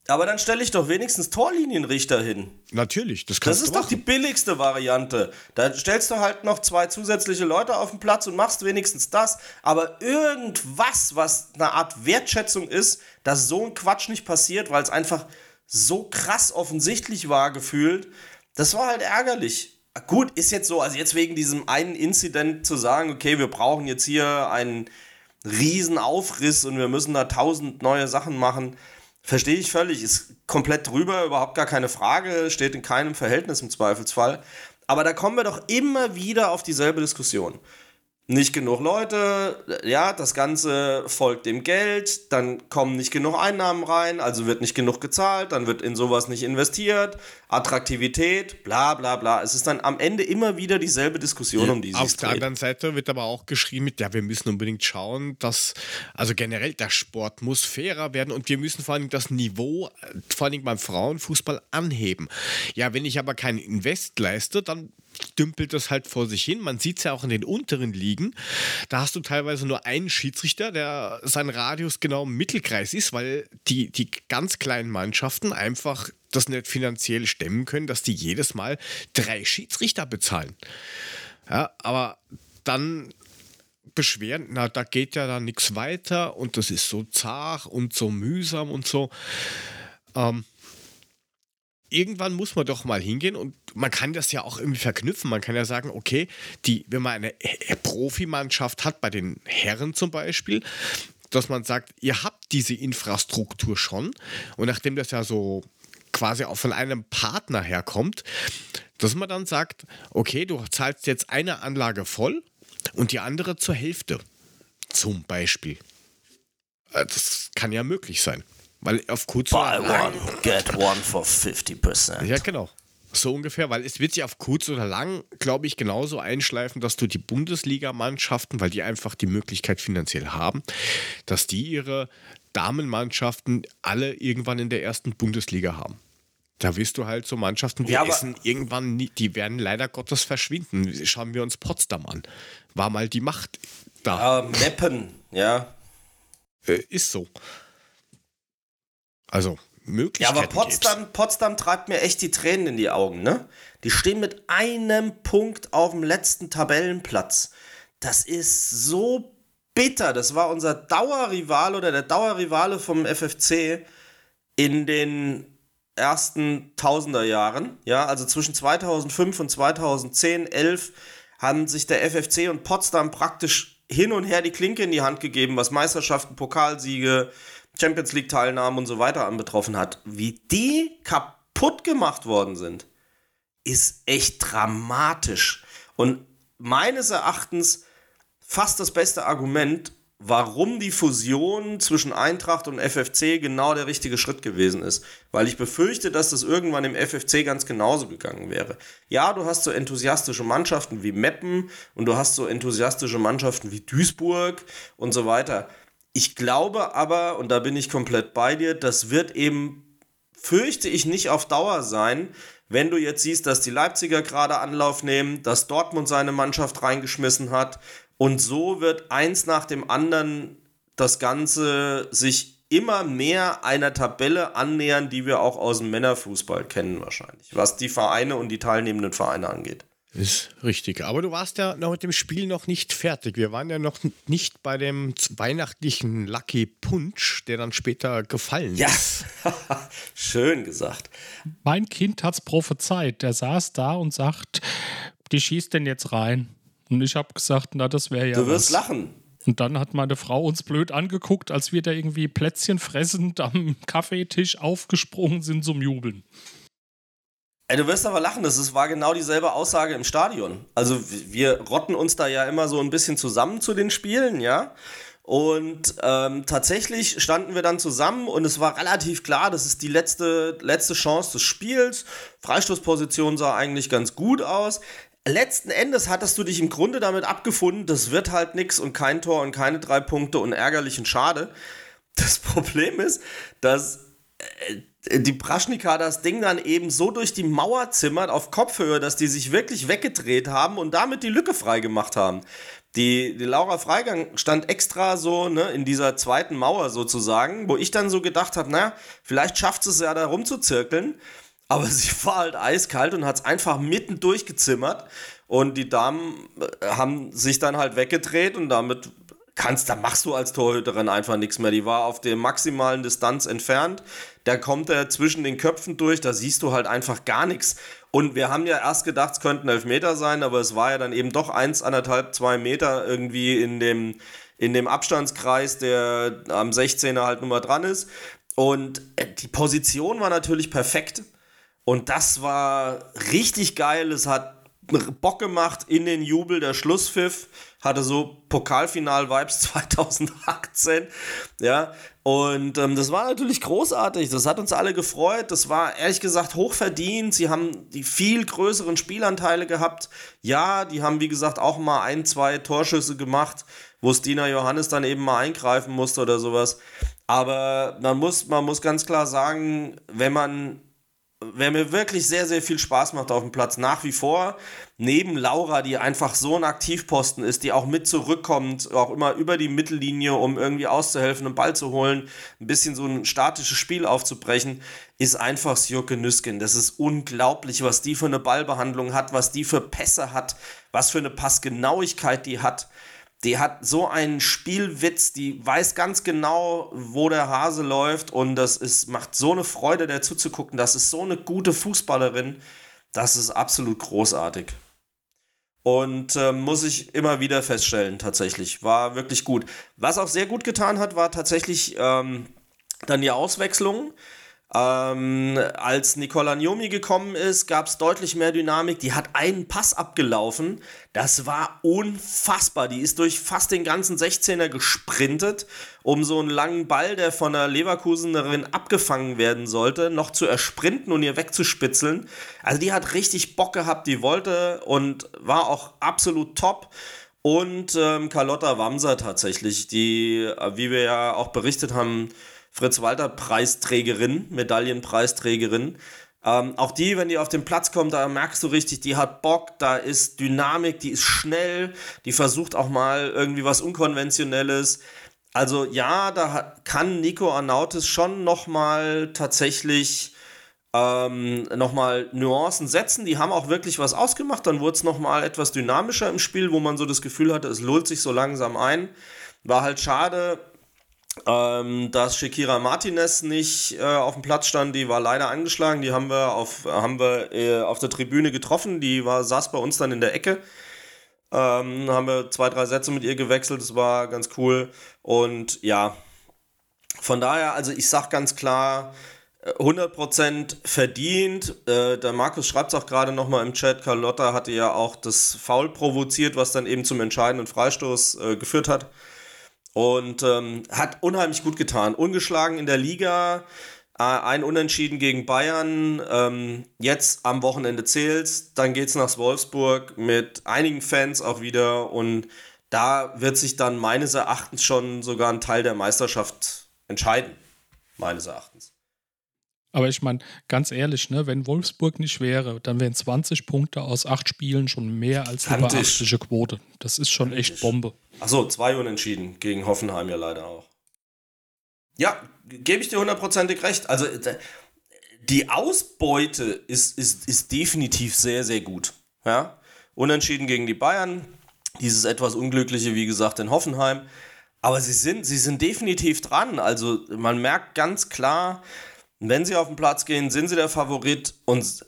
aber dann stelle ich doch wenigstens Torlinienrichter hin. Natürlich, das kannst Das ist doch die billigste Variante. Da stellst du halt noch zwei zusätzliche Leute auf den Platz und machst wenigstens das. Aber irgendwas, was eine Art Wertschätzung ist, dass so ein Quatsch nicht passiert, weil es einfach so krass offensichtlich war gefühlt, das war halt ärgerlich. Gut, ist jetzt so, also jetzt wegen diesem einen Inzident zu sagen, okay, wir brauchen jetzt hier einen Riesenaufriss und wir müssen da tausend neue Sachen machen Verstehe ich völlig, ist komplett drüber, überhaupt gar keine Frage, steht in keinem Verhältnis im Zweifelsfall. Aber da kommen wir doch immer wieder auf dieselbe Diskussion nicht genug Leute, ja, das Ganze folgt dem Geld, dann kommen nicht genug Einnahmen rein, also wird nicht genug gezahlt, dann wird in sowas nicht investiert, Attraktivität, bla bla bla. Es ist dann am Ende immer wieder dieselbe Diskussion, um die sich Auf der anderen Seite wird aber auch geschrieben mit, ja, wir müssen unbedingt schauen, dass, also generell der Sport muss fairer werden und wir müssen vor allem das Niveau, vor allem beim Frauenfußball anheben. Ja, wenn ich aber keinen Invest leiste, dann dümpelt das halt vor sich hin. Man sieht es ja auch in den unteren Ligen. Da hast du teilweise nur einen Schiedsrichter, der sein Radius genau im Mittelkreis ist, weil die, die ganz kleinen Mannschaften einfach das nicht finanziell stemmen können, dass die jedes Mal drei Schiedsrichter bezahlen. Ja, aber dann beschweren, na, da geht ja dann nichts weiter und das ist so zart und so mühsam und so. Ähm, irgendwann muss man doch mal hingehen und man kann das ja auch irgendwie verknüpfen. Man kann ja sagen, okay, die, wenn man eine Profimannschaft hat, bei den Herren zum Beispiel, dass man sagt, ihr habt diese Infrastruktur schon und nachdem das ja so quasi auch von einem Partner herkommt, dass man dann sagt, okay, du zahlst jetzt eine Anlage voll und die andere zur Hälfte. Zum Beispiel. Äh, das kann ja möglich sein. Weil auf kurz Buy one, get one for 50%. Ja, genau. So ungefähr, weil es wird sich auf kurz oder lang, glaube ich, genauso einschleifen, dass du die Bundesligamannschaften, weil die einfach die Möglichkeit finanziell haben, dass die ihre Damenmannschaften alle irgendwann in der ersten Bundesliga haben. Da wirst du halt so Mannschaften wie ja, Essen irgendwann, nie, die werden leider Gottes verschwinden. Schauen wir uns Potsdam an. War mal die Macht da. Uh, Meppen, ja. Äh, ist so. Also, Möglichkeiten Ja, aber Potsdam, Potsdam treibt mir echt die Tränen in die Augen, ne? Die stehen mit einem Punkt auf dem letzten Tabellenplatz. Das ist so bitter. Das war unser Dauerrivale oder der Dauerrivale vom FFC in den ersten Tausenderjahren. Ja, also zwischen 2005 und 2010, 11 haben sich der FFC und Potsdam praktisch hin und her die Klinke in die Hand gegeben, was Meisterschaften, Pokalsiege, Champions League Teilnahmen und so weiter anbetroffen hat, wie die kaputt gemacht worden sind, ist echt dramatisch. Und meines Erachtens fast das beste Argument, warum die Fusion zwischen Eintracht und FFC genau der richtige Schritt gewesen ist. Weil ich befürchte, dass das irgendwann im FFC ganz genauso gegangen wäre. Ja, du hast so enthusiastische Mannschaften wie Meppen und du hast so enthusiastische Mannschaften wie Duisburg und so weiter. Ich glaube aber, und da bin ich komplett bei dir, das wird eben, fürchte ich, nicht auf Dauer sein, wenn du jetzt siehst, dass die Leipziger gerade Anlauf nehmen, dass Dortmund seine Mannschaft reingeschmissen hat und so wird eins nach dem anderen das Ganze sich immer mehr einer Tabelle annähern, die wir auch aus dem Männerfußball kennen wahrscheinlich, was die Vereine und die teilnehmenden Vereine angeht. Ist richtig. Aber du warst ja noch mit dem Spiel noch nicht fertig. Wir waren ja noch nicht bei dem weihnachtlichen Lucky Punch, der dann später gefallen ja. ist. Schön gesagt. Mein Kind hat es prophezeit. Der saß da und sagt, die schießt denn jetzt rein. Und ich habe gesagt, na, das wäre ja. Du wirst was. lachen. Und dann hat meine Frau uns blöd angeguckt, als wir da irgendwie Plätzchen fressend am Kaffeetisch aufgesprungen sind zum Jubeln. Ey, du wirst aber lachen, das war genau dieselbe Aussage im Stadion. Also wir rotten uns da ja immer so ein bisschen zusammen zu den Spielen, ja. Und ähm, tatsächlich standen wir dann zusammen und es war relativ klar, das ist die letzte, letzte Chance des Spiels. Freistoßposition sah eigentlich ganz gut aus. Letzten Endes hattest du dich im Grunde damit abgefunden, das wird halt nichts und kein Tor und keine drei Punkte und ärgerlich und schade. Das Problem ist, dass die Praschnika das Ding dann eben so durch die Mauer zimmert auf Kopfhöhe, dass die sich wirklich weggedreht haben und damit die Lücke frei gemacht haben. Die, die Laura Freigang stand extra so ne, in dieser zweiten Mauer sozusagen, wo ich dann so gedacht habe, naja, vielleicht schafft es ja da rumzuzirkeln. Aber sie war halt eiskalt und hat es einfach mitten durchgezimmert. Und die Damen äh, haben sich dann halt weggedreht und damit kannst, da machst du als Torhüterin einfach nichts mehr. Die war auf der maximalen Distanz entfernt. Da kommt er zwischen den Köpfen durch, da siehst du halt einfach gar nichts. Und wir haben ja erst gedacht, es könnten elf Meter sein, aber es war ja dann eben doch eins, anderthalb, zwei Meter irgendwie in dem, in dem Abstandskreis, der am 16er halt nur mal dran ist. Und äh, die Position war natürlich perfekt. Und das war richtig geil. Es hat Bock gemacht in den Jubel, der Schlusspfiff hatte so Pokalfinal-Vibes 2018, ja, und ähm, das war natürlich großartig, das hat uns alle gefreut, das war ehrlich gesagt hochverdient, sie haben die viel größeren Spielanteile gehabt, ja, die haben wie gesagt auch mal ein, zwei Torschüsse gemacht, wo Stina Johannes dann eben mal eingreifen musste oder sowas, aber man muss, man muss ganz klar sagen, wenn man wer mir wirklich sehr, sehr viel Spaß macht auf dem Platz, nach wie vor, neben Laura, die einfach so ein Aktivposten ist, die auch mit zurückkommt, auch immer über die Mittellinie, um irgendwie auszuhelfen, einen Ball zu holen, ein bisschen so ein statisches Spiel aufzubrechen, ist einfach Sjoke Nüsken. Das ist unglaublich, was die für eine Ballbehandlung hat, was die für Pässe hat, was für eine Passgenauigkeit die hat die hat so einen Spielwitz, die weiß ganz genau, wo der Hase läuft und das ist, macht so eine Freude, der zuzugucken. Das ist so eine gute Fußballerin. Das ist absolut großartig. Und äh, muss ich immer wieder feststellen, tatsächlich. War wirklich gut. Was auch sehr gut getan hat, war tatsächlich ähm, dann die Auswechslung. Ähm, als Nicola Njomi gekommen ist, gab es deutlich mehr Dynamik. Die hat einen Pass abgelaufen. Das war unfassbar. Die ist durch fast den ganzen 16er gesprintet, um so einen langen Ball, der von der Leverkusenerin abgefangen werden sollte, noch zu ersprinten und ihr wegzuspitzeln. Also die hat richtig Bock gehabt, die wollte und war auch absolut top. Und ähm, Carlotta Wamser tatsächlich, die, äh, wie wir ja auch berichtet haben, Fritz-Walter-Preisträgerin, Medaillenpreisträgerin. Ähm, auch die, wenn die auf den Platz kommt, da merkst du richtig, die hat Bock, da ist Dynamik, die ist schnell, die versucht auch mal irgendwie was Unkonventionelles. Also ja, da kann Nico Arnautis schon nochmal tatsächlich ähm, nochmal Nuancen setzen. Die haben auch wirklich was ausgemacht. Dann wurde es nochmal etwas dynamischer im Spiel, wo man so das Gefühl hatte, es lullt sich so langsam ein. War halt schade, ähm, dass Shakira Martinez nicht äh, auf dem Platz stand, die war leider angeschlagen. Die haben wir auf, haben wir, äh, auf der Tribüne getroffen. Die war, saß bei uns dann in der Ecke. Ähm, haben wir zwei, drei Sätze mit ihr gewechselt. Das war ganz cool. Und ja, von daher, also ich sag ganz klar, 100% verdient. Äh, der Markus schreibt es auch gerade nochmal im Chat. Carlotta hatte ja auch das Foul provoziert, was dann eben zum entscheidenden Freistoß äh, geführt hat. Und ähm, hat unheimlich gut getan. Ungeschlagen in der Liga, äh, ein Unentschieden gegen Bayern. Ähm, jetzt am Wochenende zählt's. Dann geht's nach Wolfsburg mit einigen Fans auch wieder. Und da wird sich dann meines Erachtens schon sogar ein Teil der Meisterschaft entscheiden. Meines Erachtens. Aber ich meine, ganz ehrlich, ne, wenn Wolfsburg nicht wäre, dann wären 20 Punkte aus acht Spielen schon mehr als eine beachtliche Quote. Das ist schon echt Bombe. Achso, zwei Unentschieden gegen Hoffenheim ja leider auch. Ja, gebe ich dir hundertprozentig recht. Also die Ausbeute ist, ist, ist definitiv sehr, sehr gut. Ja? Unentschieden gegen die Bayern. Dieses etwas Unglückliche, wie gesagt, in Hoffenheim. Aber sie sind, sie sind definitiv dran. Also man merkt ganz klar, wenn sie auf den Platz gehen, sind sie der Favorit und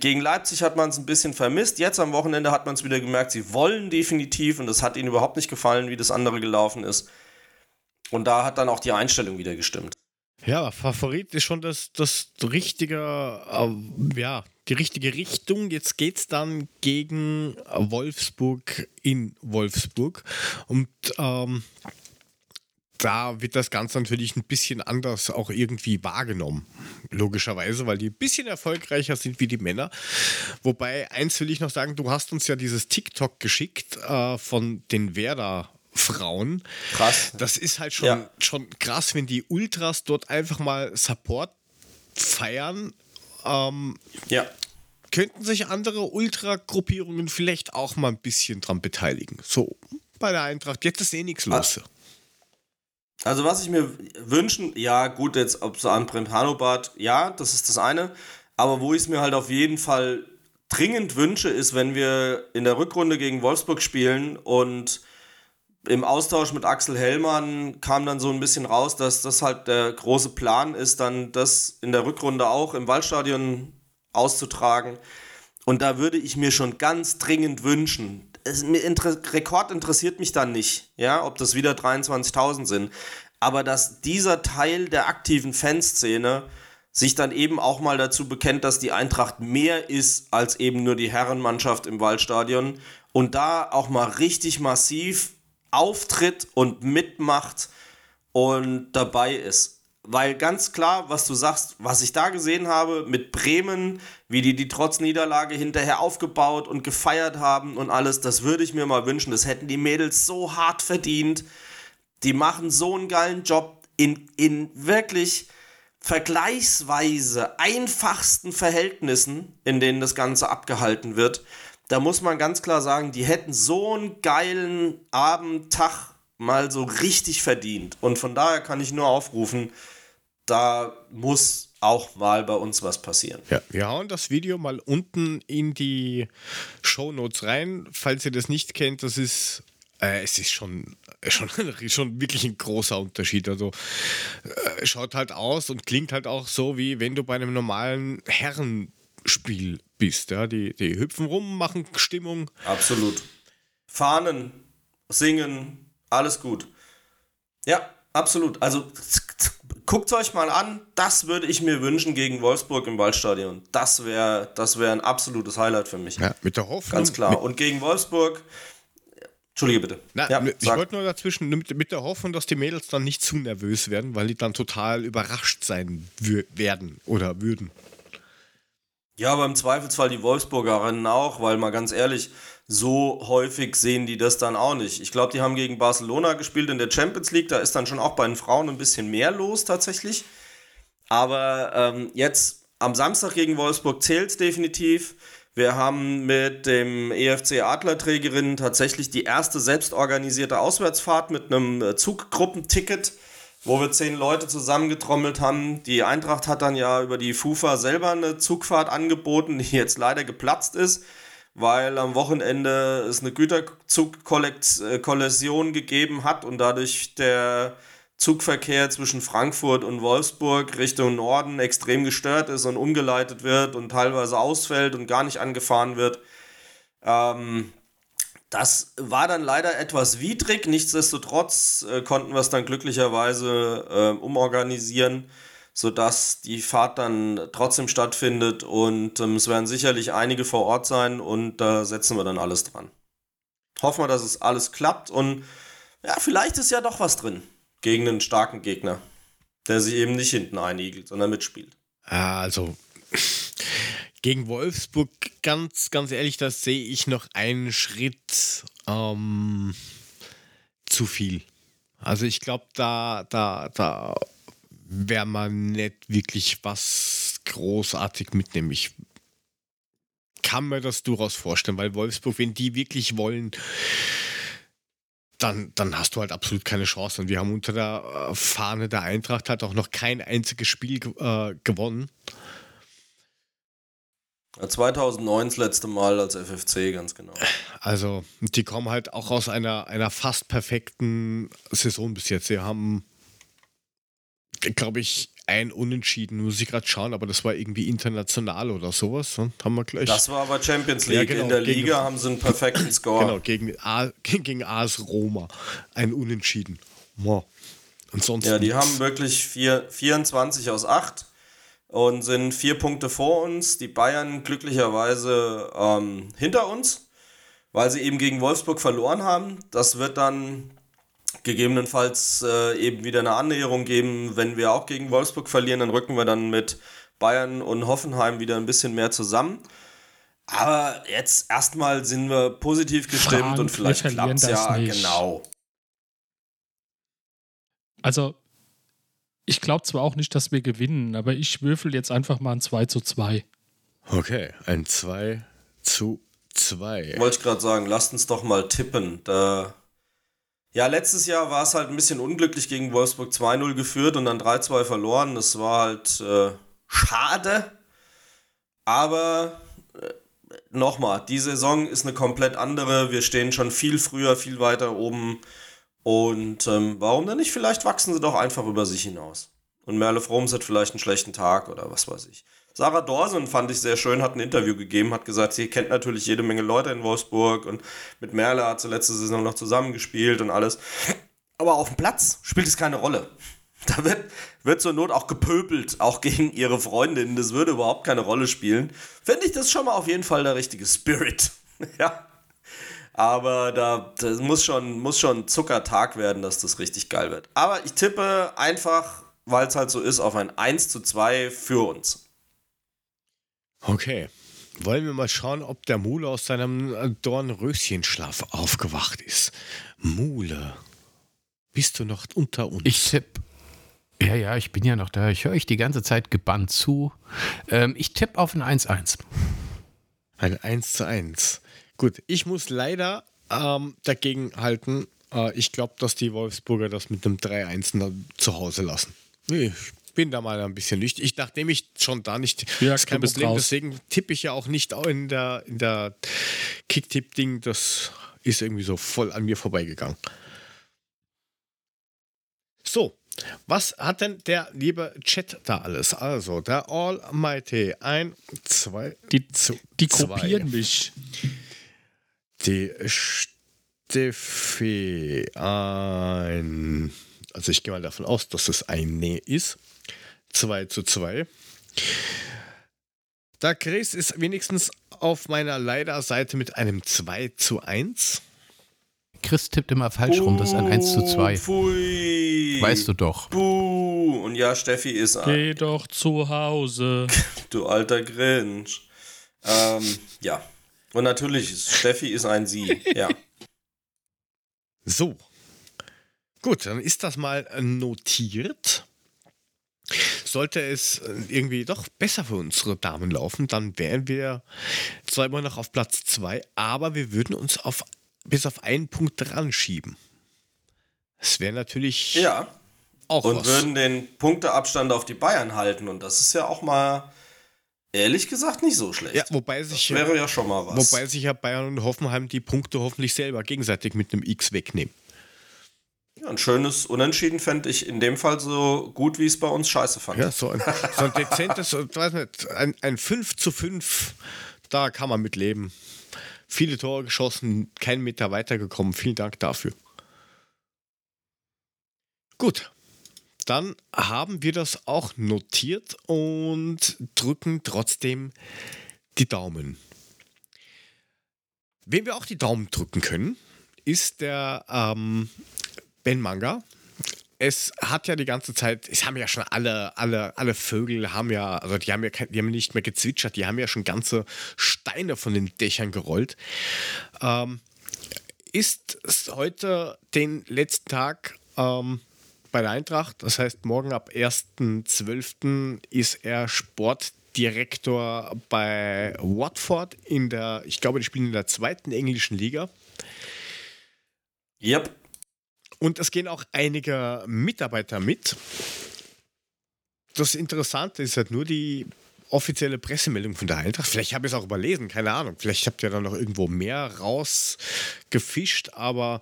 gegen Leipzig hat man es ein bisschen vermisst. Jetzt am Wochenende hat man es wieder gemerkt, sie wollen definitiv und es hat ihnen überhaupt nicht gefallen, wie das andere gelaufen ist. Und da hat dann auch die Einstellung wieder gestimmt. Ja, Favorit ist schon das, das richtige, äh, ja, die richtige Richtung. Jetzt geht es dann gegen Wolfsburg in Wolfsburg. Und ähm, da wird das Ganze natürlich ein bisschen anders auch irgendwie wahrgenommen. Logischerweise, weil die ein bisschen erfolgreicher sind wie die Männer. Wobei, eins will ich noch sagen, du hast uns ja dieses TikTok geschickt äh, von den Werder Frauen. Krass. Das ist halt schon, Ja. schon krass, wenn die Ultras dort einfach mal Support feiern. Ähm, Ja. könnten sich andere Ultra-Gruppierungen vielleicht auch mal ein bisschen dran beteiligen. So, bei der Eintracht, jetzt ist eh nichts los. Also was ich mir wünschen, ja gut, jetzt ob so an Bremhanobad, ja, das ist das eine. Aber wo ich es mir halt auf jeden Fall dringend wünsche, ist, wenn wir in der Rückrunde gegen Wolfsburg spielen und im Austausch mit Axel Hellmann kam dann so ein bisschen raus, dass das halt der große Plan ist, dann das in der Rückrunde auch im Waldstadion auszutragen. Und da würde ich mir schon ganz dringend wünschen, es, Rekord interessiert mich dann nicht, ja, ob das wieder 23.000 sind, aber dass dieser Teil der aktiven Fanszene sich dann eben auch mal dazu bekennt, dass die Eintracht mehr ist als eben nur die Herrenmannschaft im Waldstadion und da auch mal richtig massiv auftritt und mitmacht und dabei ist. Weil ganz klar, was du sagst, was ich da gesehen habe mit Bremen, wie die die trotz Niederlage hinterher aufgebaut und gefeiert haben und alles, das würde ich mir mal wünschen. Das hätten die Mädels so hart verdient. Die machen so einen geilen Job in, in wirklich vergleichsweise einfachsten Verhältnissen, in denen das Ganze abgehalten wird. Da muss man ganz klar sagen, die hätten so einen geilen Abend, Tag mal so richtig verdient. Und von daher kann ich nur aufrufen, da muss auch mal bei uns was passieren. Ja, wir hauen das Video mal unten in die Shownotes rein. Falls ihr das nicht kennt, das ist, äh, es ist schon, schon, schon wirklich ein großer Unterschied. Also äh, schaut halt aus und klingt halt auch so, wie wenn du bei einem normalen Herrenspiel bist. Ja? Die, die hüpfen rum, machen Stimmung. Absolut. Fahnen, singen, alles gut. Ja, absolut. Also guckt euch mal an, das würde ich mir wünschen gegen Wolfsburg im Waldstadion. Das wäre das wär ein absolutes Highlight für mich. Ja, mit der Hoffnung. Ganz klar. Und gegen Wolfsburg. Entschuldige bitte. Na, ja, ich sag. wollte nur dazwischen mit, mit der Hoffnung, dass die Mädels dann nicht zu nervös werden, weil die dann total überrascht sein werden oder würden. Ja, aber im Zweifelsfall die Wolfsburgerinnen auch, weil mal ganz ehrlich, so häufig sehen die das dann auch nicht. Ich glaube, die haben gegen Barcelona gespielt in der Champions League, da ist dann schon auch bei den Frauen ein bisschen mehr los tatsächlich. Aber ähm, jetzt am Samstag gegen Wolfsburg zählt es definitiv. Wir haben mit dem EFC Adlerträgerinnen tatsächlich die erste selbstorganisierte Auswärtsfahrt mit einem äh, Zuggruppenticket wo wir zehn Leute zusammengetrommelt haben. Die Eintracht hat dann ja über die FUFA selber eine Zugfahrt angeboten, die jetzt leider geplatzt ist, weil am Wochenende es eine Güterzugkollision gegeben hat und dadurch der Zugverkehr zwischen Frankfurt und Wolfsburg Richtung Norden extrem gestört ist und umgeleitet wird und teilweise ausfällt und gar nicht angefahren wird. Ähm, das war dann leider etwas widrig, nichtsdestotrotz äh, konnten wir es dann glücklicherweise äh, umorganisieren, sodass die Fahrt dann trotzdem stattfindet und ähm, es werden sicherlich einige vor Ort sein und da setzen wir dann alles dran. Hoffen wir, dass es alles klappt und ja, vielleicht ist ja doch was drin gegen einen starken Gegner, der sich eben nicht hinten einigelt, sondern mitspielt. Also gegen Wolfsburg, ganz, ganz ehrlich, das sehe ich noch einen Schritt ähm, zu viel. Also ich glaube, da, da, da wäre man nicht wirklich was großartig mitnehmen. Ich kann mir das durchaus vorstellen, weil Wolfsburg, wenn die wirklich wollen, dann, dann hast du halt absolut keine Chance. Und wir haben unter der äh, Fahne der Eintracht halt auch noch kein einziges Spiel äh, gewonnen. Ja, 2009 das letzte Mal als FFC, ganz genau. Also, die kommen halt auch aus einer, einer fast perfekten Saison bis jetzt. Sie haben glaube ich, ein Unentschieden, muss ich gerade schauen, aber das war irgendwie international oder sowas. Und haben wir gleich. Das war aber Champions League. Ja, genau, In der gegen- Liga haben sie einen perfekten Score. Genau, gegen, A, gegen AS Roma. Ein Unentschieden. Wow. Ansonsten Ja, die nix. haben wirklich vier, 24 aus 8 und sind vier Punkte vor uns. Die Bayern glücklicherweise ähm, hinter uns, weil sie eben gegen Wolfsburg verloren haben. Das wird dann gegebenenfalls äh, eben wieder eine Annäherung geben. Wenn wir auch gegen Wolfsburg verlieren, dann rücken wir dann mit Bayern und Hoffenheim wieder ein bisschen mehr zusammen. Aber jetzt erstmal sind wir positiv gestimmt Frank, und vielleicht klappt es das ja nicht. genau. Also, ich glaube zwar auch nicht, dass wir gewinnen, aber ich würfel jetzt einfach mal ein 2 zu 2. Okay, ein 2 zu 2. Wollte ich gerade sagen, lasst uns doch mal tippen. Da ja, letztes Jahr war es halt ein bisschen unglücklich gegen Wolfsburg 2-0 geführt und dann 3-2 verloren. Das war halt äh, schade. Aber äh, nochmal, die Saison ist eine komplett andere. Wir stehen schon viel früher, viel weiter oben. Und ähm, warum denn nicht? Vielleicht wachsen sie doch einfach über sich hinaus. Und Merle Froms hat vielleicht einen schlechten Tag oder was weiß ich. Sarah Dorsen fand ich sehr schön, hat ein Interview gegeben, hat gesagt, sie kennt natürlich jede Menge Leute in Wolfsburg und mit Merle hat sie letzte Saison noch zusammengespielt und alles. Aber auf dem Platz spielt es keine Rolle. Da wird, wird zur Not auch gepöbelt, auch gegen ihre Freundinnen. Das würde überhaupt keine Rolle spielen. Finde ich das schon mal auf jeden Fall der richtige Spirit. ja. Aber da das muss schon, muss schon Zuckertag werden, dass das richtig geil wird. Aber ich tippe einfach, weil es halt so ist, auf ein 1 zu 2 für uns. Okay. Wollen wir mal schauen, ob der Mule aus seinem äh, Dornröschenschlaf aufgewacht ist. Mule, bist du noch unter uns? Ich tippe. Ja, ja, ich bin ja noch da. Ich höre euch die ganze Zeit gebannt zu. Ähm, ich tippe auf ein 1-1. Ein 1 zu 1. Gut, ich muss leider ähm, dagegen halten. Äh, ich glaube, dass die Wolfsburger das mit einem 3-1 na- zu Hause lassen. Ich bin da mal ein bisschen nicht. Ich, nachdem ich schon da nicht. Ja, ist kein Problem. raus. Deswegen tippe ich ja auch nicht in der, in der Kick-Tipp-Ding. Das ist irgendwie so voll an mir vorbeigegangen. So, was hat denn der liebe Chat da alles? Also, der Almighty. Ein, zwei, Die, zu, die zwei. kopieren mich. Die Steffi ein. Also ich gehe mal davon aus, dass es ein Nee ist. 2 zu 2. Der Chris ist wenigstens auf meiner Leider-Seite mit einem 2 zu 1. Chris tippt immer falsch rum. Das ist ein 1 zu 2. Pfui. Weißt du doch. Buh. Und ja, Steffi ist ein, Geh doch zu Hause. du alter Grinch. Ähm, ja. Und natürlich, ist, Steffi ist ein Sie. Ja. So. Gut, dann ist das mal notiert. Sollte es äh, irgendwie doch besser für unsere Damen laufen, dann wären wir zwar immer noch auf Platz 2, aber wir würden uns auf, bis auf einen Punkt dran schieben. Das wäre natürlich Ja. auch Und was. würden den Punkteabstand auf die Bayern halten. Und das ist ja auch mal, ehrlich gesagt, nicht so schlecht. ja, wobei sich, das wäre ja schon mal was. wobei sich ja Bayern und Hoffenheim die Punkte hoffentlich selber gegenseitig mit einem X wegnehmen. Ja, ein schönes Unentschieden fände ich in dem Fall so gut, wie es bei uns scheiße fand. Ja, so ein, so ein dezentes, weiß nicht, ein, ein 5 zu 5, da kann man mit leben. Viele Tore geschossen, kein Meter weitergekommen. Vielen Dank dafür. Gut, dann haben wir das auch notiert und drücken trotzdem die Daumen. Wem wir auch die Daumen drücken können, ist der ähm, Ben Manga. Es hat ja die ganze Zeit, es haben ja schon alle, alle, alle Vögel haben ja, also die haben ja, die haben nicht mehr gezwitschert, die haben ja schon ganze Steine von den Dächern gerollt. Ähm, ist heute den letzten Tag ähm, bei der Eintracht. Das heißt, morgen ab 1.12. ist er Sportdirektor bei Watford in der, ich glaube, die spielen in der zweiten englischen Liga. Yep. Und es gehen auch einige Mitarbeiter mit. Das Interessante ist halt nur die offizielle Pressemeldung von der Eintracht. Vielleicht habe ich es auch überlesen, keine Ahnung. Vielleicht habt ihr da noch irgendwo mehr rausgefischt, aber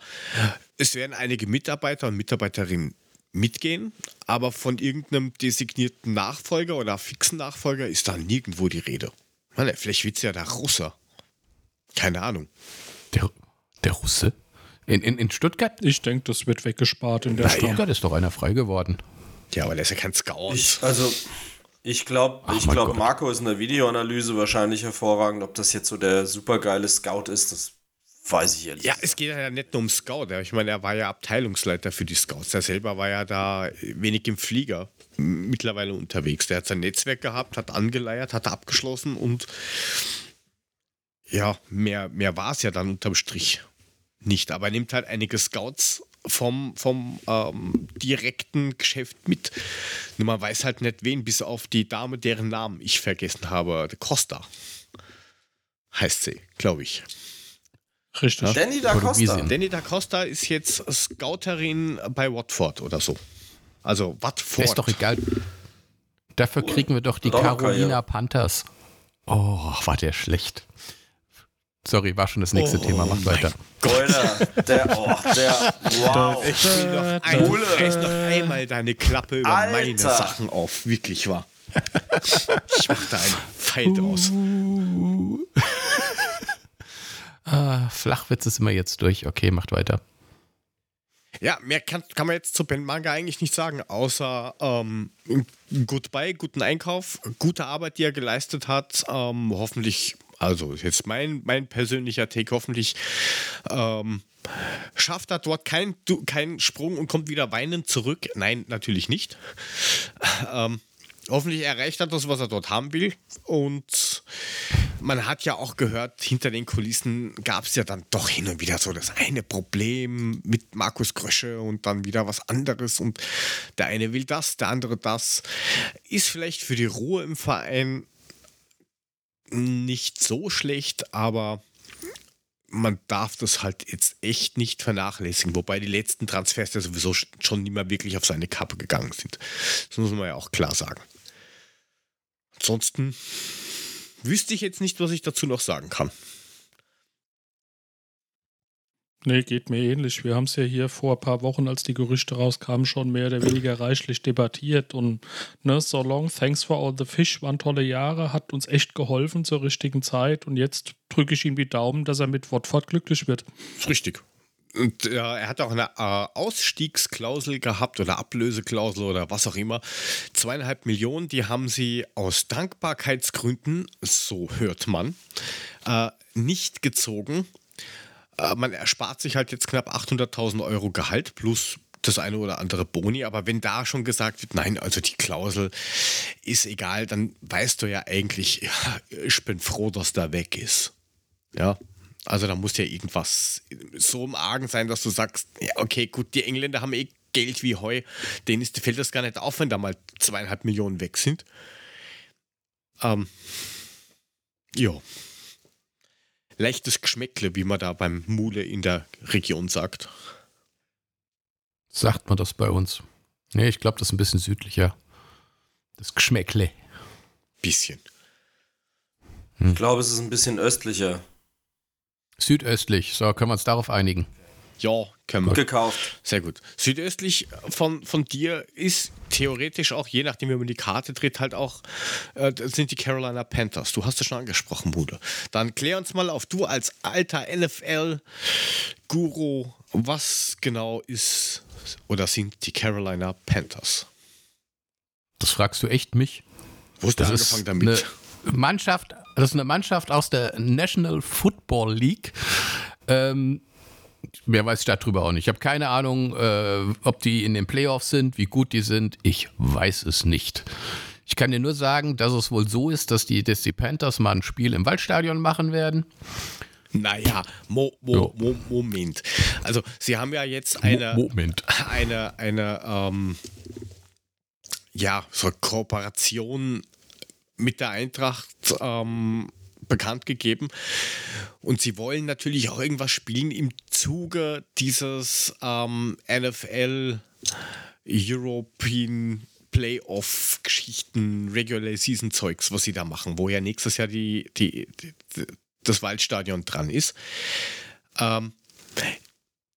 es werden einige Mitarbeiter und Mitarbeiterinnen mitgehen, aber von irgendeinem designierten Nachfolger oder fixen Nachfolger ist da nirgendwo die Rede. Meine, vielleicht wird es ja der Russe. Keine Ahnung. Der, der Russe? In, in, in Stuttgart? Ich denke, das wird weggespart in der In Stadt. Stuttgart ist doch einer frei geworden. Ja, aber der ist ja kein Scout. Ich, also, ich glaube, ich glaub, Gott. Marco ist in der Videoanalyse wahrscheinlich hervorragend. Ob das jetzt so der supergeile Scout ist, das weiß ich ehrlich Ja, es geht ja nicht nur um Scout. Ich meine, er war ja Abteilungsleiter für die Scouts. Er selber war ja da wenig im Flieger mittlerweile unterwegs. Der hat sein Netzwerk gehabt, hat angeleiert, hat abgeschlossen und ja, mehr, mehr war es ja dann unterm Strich nicht. Aber er nimmt halt einige Scouts vom, vom ähm, direkten Geschäft mit. Nur man weiß halt nicht wen, bis auf die Dame, deren Namen ich vergessen habe. Costa heißt sie, glaube ich. Richtig. Danny da Costa. Danny da Costa ist jetzt Scouterin bei Watford oder so. Also Watford. Ist doch egal. Dafür kriegen wir doch die Carolina. Panthers. Oh, war der schlecht. Sorry, war schon das nächste Oh Thema. Macht weiter. Alter, der, oh, der, wow. Ich will noch, ein, Ole. reiß noch einmal deine Klappe über Alter. meine Sachen auf. Wirklich wahr. ich mach da einen Pfeil draus. Ah, Flachwitz ist immer jetzt durch. Okay, macht weiter. Ja, mehr kann, kann man jetzt zu Ben Manga eigentlich nicht sagen, außer ähm, Goodbye, guten Einkauf, gute Arbeit, die er geleistet hat. Ähm, hoffentlich, also jetzt mein, mein persönlicher Take, hoffentlich ähm, schafft er dort keinen kein Sprung und kommt wieder weinend zurück. Nein, natürlich nicht. Ähm, hoffentlich erreicht er das, was er dort haben will. Und man hat ja auch gehört, hinter den Kulissen gab es ja dann doch hin und wieder so das eine Problem mit Markus Krösche und dann wieder was anderes. Und der eine will das, der andere das. Ist vielleicht für die Ruhe im Verein nicht so schlecht, aber man darf das halt jetzt echt nicht vernachlässigen, wobei die letzten Transfers ja sowieso schon nicht mehr wirklich auf seine Kappe gegangen sind. Das muss man ja auch klar sagen. Ansonsten wüsste ich jetzt nicht, was ich dazu noch sagen kann. Nee, geht mir ähnlich. Wir haben es ja hier vor ein paar Wochen, als die Gerüchte rauskamen, schon mehr oder weniger reichlich debattiert. Und ne, so long, thanks for all the fish, waren tolle Jahre, hat uns echt geholfen zur richtigen Zeit. Und jetzt drücke ich ihm die Daumen, dass er mit Watford glücklich wird. Ist richtig. Und äh, er hat auch eine äh, Ausstiegsklausel gehabt oder Ablöseklausel oder was auch immer. Zweieinhalb Millionen, die haben sie aus Dankbarkeitsgründen, so hört man, äh, nicht gezogen. Äh, man erspart sich halt jetzt knapp 800.000 Euro Gehalt plus das eine oder andere Boni, aber wenn da schon gesagt wird, nein, also die Klausel ist egal, dann weißt du ja eigentlich, ich bin froh, dass da weg ist. Ja, also da muss ja irgendwas so im Argen sein, dass du sagst, ja, okay, gut, die Engländer haben eh Geld wie Heu, denen ist, fällt das gar nicht auf, wenn da mal zweieinhalb Millionen weg sind. Ähm, ja. Leichtes Geschmäckle, wie man da beim Mule in der Region sagt. Sagt man das bei uns? Nee, ich glaube, das ist ein bisschen südlicher. Das Geschmäckle. Bisschen. Ich glaube, es ist ein bisschen östlicher. Südöstlich. So, können wir uns darauf einigen. Ja, können wir. Gekauft. Sehr gut. Südöstlich von, von dir ist theoretisch auch, je nachdem, wie man die Karte dreht, halt auch, äh, das sind die Carolina Panthers. Du hast es schon angesprochen, Bude. Dann klär uns mal auf, du als alter NFL-Guru, was genau ist oder sind die Carolina Panthers? Das fragst du echt mich? Wo ist Das der ist angefangen damit? eine Mannschaft, das ist eine Mannschaft aus der National Football League. Ähm, mehr weiß ich darüber auch nicht. Ich habe keine Ahnung, äh, ob die in den Playoffs sind, wie gut die sind. Ich weiß es nicht. Ich kann dir nur sagen, dass es wohl so ist, dass die, dass die Panthers mal ein Spiel im Waldstadion machen werden. Naja, Mo, Mo. Mo, Moment. Also, sie haben ja jetzt eine. Moment. eine, eine ähm, ja, so Kooperation mit der Eintracht ähm, bekannt gegeben. Und sie wollen natürlich auch irgendwas spielen im Zuge dieses ähm, NFL European Playoff-Geschichten, Regular Season Zeugs, was sie da machen, wo ja nächstes Jahr die, die, die, das Waldstadion dran ist. Ähm,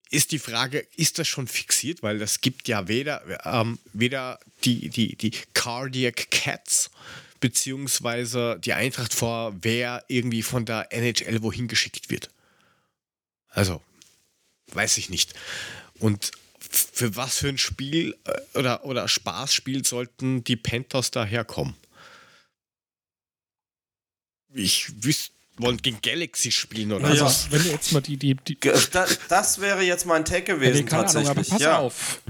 ist die Frage, ist das schon fixiert? Weil das gibt ja weder, ähm, weder die, die, die Cardiac Cats beziehungsweise die Eintracht vor, wer irgendwie von der NHL wohin geschickt wird. Also, weiß ich nicht. Und für was für ein Spiel äh, oder, oder Spaßspiel sollten die Panthers daherkommen? Ich wüsste, wollen gegen Galaxy spielen oder Also, was? wenn du jetzt mal die, die, die Das, das wäre jetzt mein Tag gewesen, nee, keine Ahnung, tatsächlich. aber pass ja. auf.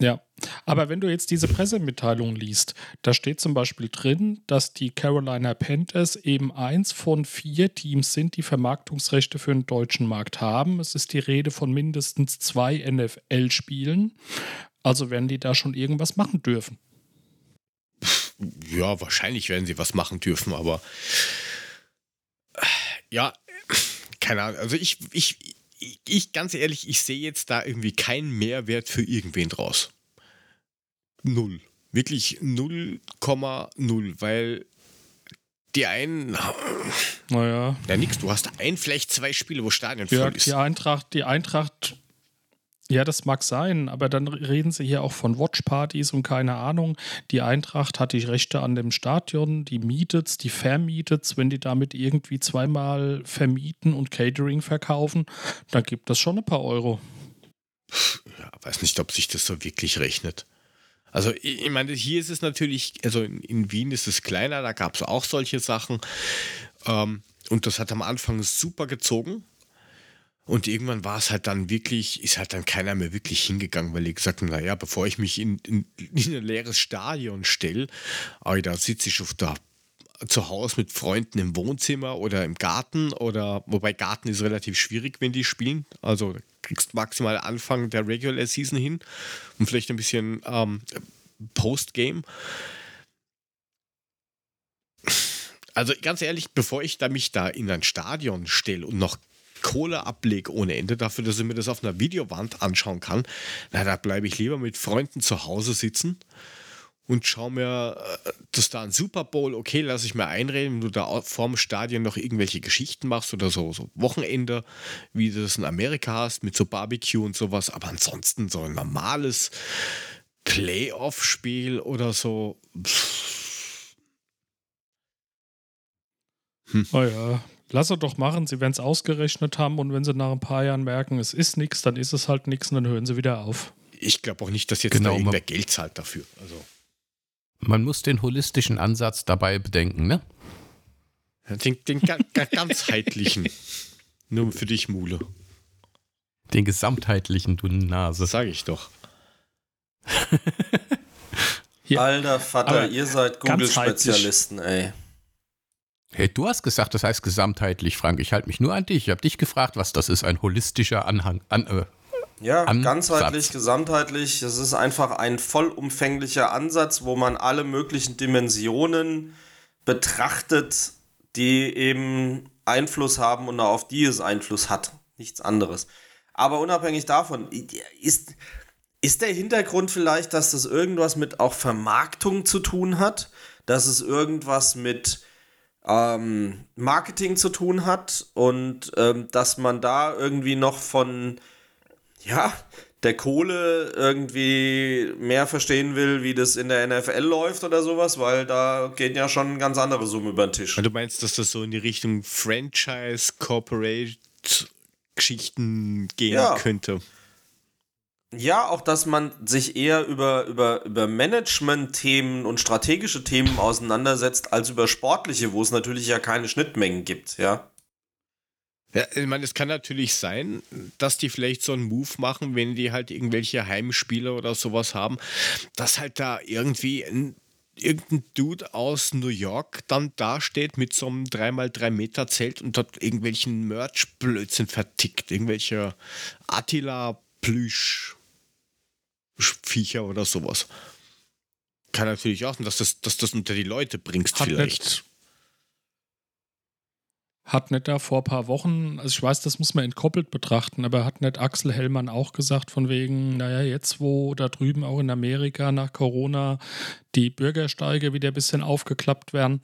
Ja, aber wenn du jetzt diese Pressemitteilung liest, da steht zum Beispiel drin, dass die Carolina Panthers eben eins von vier Teams sind, die Vermarktungsrechte für den deutschen Markt haben. Es ist die Rede von mindestens zwei NFL-Spielen. Also werden die da schon irgendwas machen dürfen. Ja, wahrscheinlich werden sie was machen dürfen, aber äh, ja, keine Ahnung. Also ich, ich, ich, ich ganz ehrlich, ich sehe jetzt da irgendwie keinen Mehrwert für irgendwen draus. Null. Wirklich 0,0, weil die einen, Naja, ja nix, du hast ein, vielleicht zwei Spiele, wo Stadion voll ja, ist. die Eintracht, die Eintracht, ja, das mag sein, aber dann reden sie hier auch von Watchpartys und keine Ahnung. Die Eintracht hat die Rechte an dem Stadion, die mietet's, die vermietet's. Wenn die damit irgendwie zweimal vermieten und Catering verkaufen, dann gibt das schon ein paar Euro. Ja, weiß nicht, ob sich das so wirklich rechnet. Also ich, ich meine, hier ist es natürlich, also in, Wien ist es kleiner, da gab es auch solche Sachen. Ähm, und das hat am Anfang super gezogen. Und irgendwann war es halt dann wirklich, ist halt dann keiner mehr wirklich hingegangen, weil die gesagt haben, naja, bevor ich mich in, in, in ein leeres Stadion stelle, aber da sitze ich auf der zu Hause mit Freunden im Wohnzimmer oder im Garten oder wobei Garten ist relativ schwierig, wenn die spielen. Also kriegst maximal Anfang der Regular Season hin und vielleicht ein bisschen ähm, Postgame. Also ganz ehrlich, bevor ich da mich da in ein Stadion stelle und noch Kohle ablege ohne Ende dafür, dass ich mir das auf einer Videowand anschauen kann, na, da bleibe ich lieber mit Freunden zu Hause sitzen und schau mir äh, das da ein Super Bowl, okay, lass ich mir einreden, wenn du da vorm Stadion noch irgendwelche Geschichten machst oder so, so Wochenende, wie du das in Amerika hast, mit so Barbecue und sowas, aber ansonsten so ein normales Playoff-Spiel oder so. Pff, Naja, lass er doch machen. Sie werden es ausgerechnet haben und wenn sie nach ein paar Jahren merken, es ist nichts, dann ist es halt nichts und dann hören sie wieder auf. Ich glaube auch nicht, dass jetzt Genau, da irgendwer Geld zahlt dafür. Also, Man muss den holistischen Ansatz dabei bedenken, ne? den, den ga- ga- ganzheitlichen. Nur für dich, Mule. Den gesamtheitlichen, du Nase. Das sage ich doch. Ja. Alter Vater, Aber ihr seid. Google-Spezialisten, ey. Hey, du hast gesagt, das heißt gesamtheitlich, Frank. Ich halte mich nur an dich. Ich habe dich gefragt, was das ist, ein holistischer Anhang. An, äh, Ja, ganzheitlich, gesamtheitlich. Es ist einfach ein vollumfänglicher Ansatz, wo man alle möglichen Dimensionen betrachtet, die eben Einfluss haben und auf die es Einfluss hat. Nichts anderes. Aber unabhängig davon, ist, ist der Hintergrund vielleicht, dass das irgendwas mit auch Vermarktung zu tun hat? Dass es irgendwas mit ähm, Marketing zu tun hat und ähm, dass man da irgendwie noch von ja, der Kohle irgendwie mehr verstehen will, wie das in der NFL läuft oder sowas, weil da gehen ja schon ganz andere Summen über den Tisch. Und du meinst, dass das so in die Richtung Franchise, Corporate Geschichten gehen Ja. könnte? Ja, auch dass man sich eher über, über, über Management-Themen und strategische Themen auseinandersetzt, als über sportliche, wo es natürlich ja keine Schnittmengen gibt, ja. Ja, ich meine, es kann natürlich sein, dass die vielleicht so einen Move machen, wenn die halt irgendwelche Heimspiele oder sowas haben, dass halt da irgendwie ein, irgendein Dude aus New York dann dasteht mit so einem 3x3 Meter Zelt und dort irgendwelchen Merch-Blödsinn vertickt. Irgendwelche Attila-Plüsch-Viecher oder sowas. Kann natürlich auch sein, dass das, dass das unter die Leute bringst Hat vielleicht. nicht, hat nicht da vor ein paar Wochen, also ich weiß, das muss man entkoppelt betrachten, aber hat nicht Axel Hellmann auch gesagt, von wegen, naja, jetzt wo da drüben auch in Amerika nach Corona die Bürgersteige wieder ein bisschen aufgeklappt werden,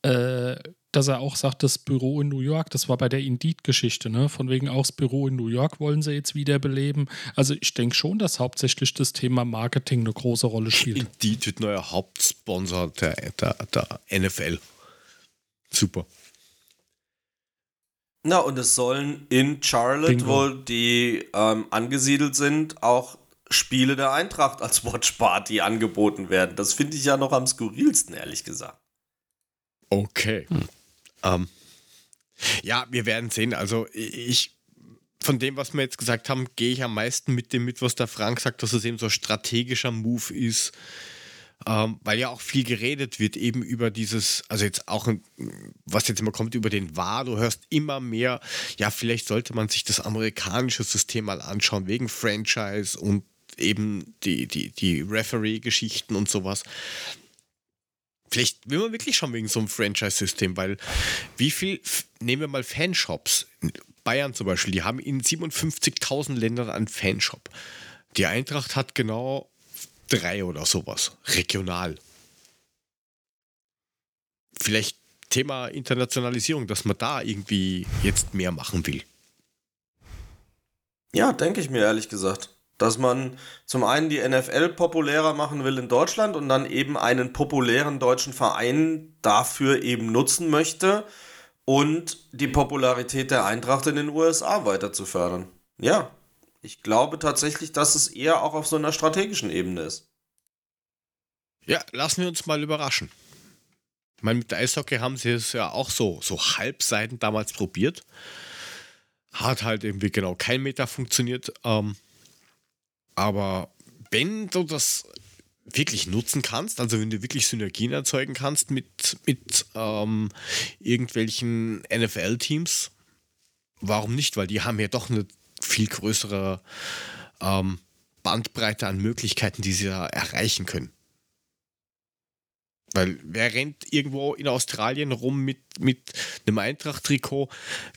äh, dass er auch sagt, das Büro in New York, das war bei der Indeed-Geschichte, ne? Von wegen auch das Büro in New York wollen sie jetzt wiederbeleben. Also ich denke schon, dass hauptsächlich das Thema Marketing eine große Rolle spielt. Indeed wird neuer Hauptsponsor der, der, der NFL. Super. Na, und es sollen in Charlotte, Bingo. wo die ähm, angesiedelt sind, auch Spiele der Eintracht als Watchparty angeboten werden. Das finde ich ja noch am skurrilsten, ehrlich gesagt. Okay. Ähm, ja, wir werden sehen. Also ich, von dem, was wir jetzt gesagt haben, gehe ich am meisten mit dem mit, was der Frank sagt, dass es eben so ein strategischer Move ist. Ähm, weil ja auch viel geredet wird eben über dieses, also jetzt auch, was jetzt immer kommt, über den War. Du hörst immer mehr, ja, vielleicht sollte man sich das amerikanische System mal anschauen, wegen Franchise und eben die, die, die Referee-Geschichten und sowas. Vielleicht will man wirklich schon wegen so einem Franchise-System, weil wie viel, nehmen wir mal Fanshops, Bayern zum Beispiel, die haben in 57.000 Ländern einen Fanshop. Die Eintracht hat genau drei oder sowas, regional. Vielleicht Thema Internationalisierung, dass man da irgendwie jetzt mehr machen will. Ja, denke ich mir ehrlich gesagt. Dass man zum einen die NFL populärer machen will in Deutschland und dann eben einen populären deutschen Verein dafür eben nutzen möchte und die Popularität der Eintracht in den USA weiter zu fördern. Ja, ich glaube tatsächlich, dass es eher auch auf so einer strategischen Ebene ist. Ja, lassen wir uns mal überraschen. Ich meine, mit der Eishockey haben sie es ja auch so, so halbseiten damals probiert. Hat halt irgendwie genau kein Meter funktioniert. Ähm, aber wenn du das wirklich nutzen kannst, also wenn du wirklich Synergien erzeugen kannst mit, mit ähm, irgendwelchen NFL-Teams, warum nicht? Weil die haben ja doch eine viel größere ähm, Bandbreite an Möglichkeiten, die sie da erreichen können. Weil wer rennt irgendwo in Australien rum mit, mit einem Eintracht-Trikot,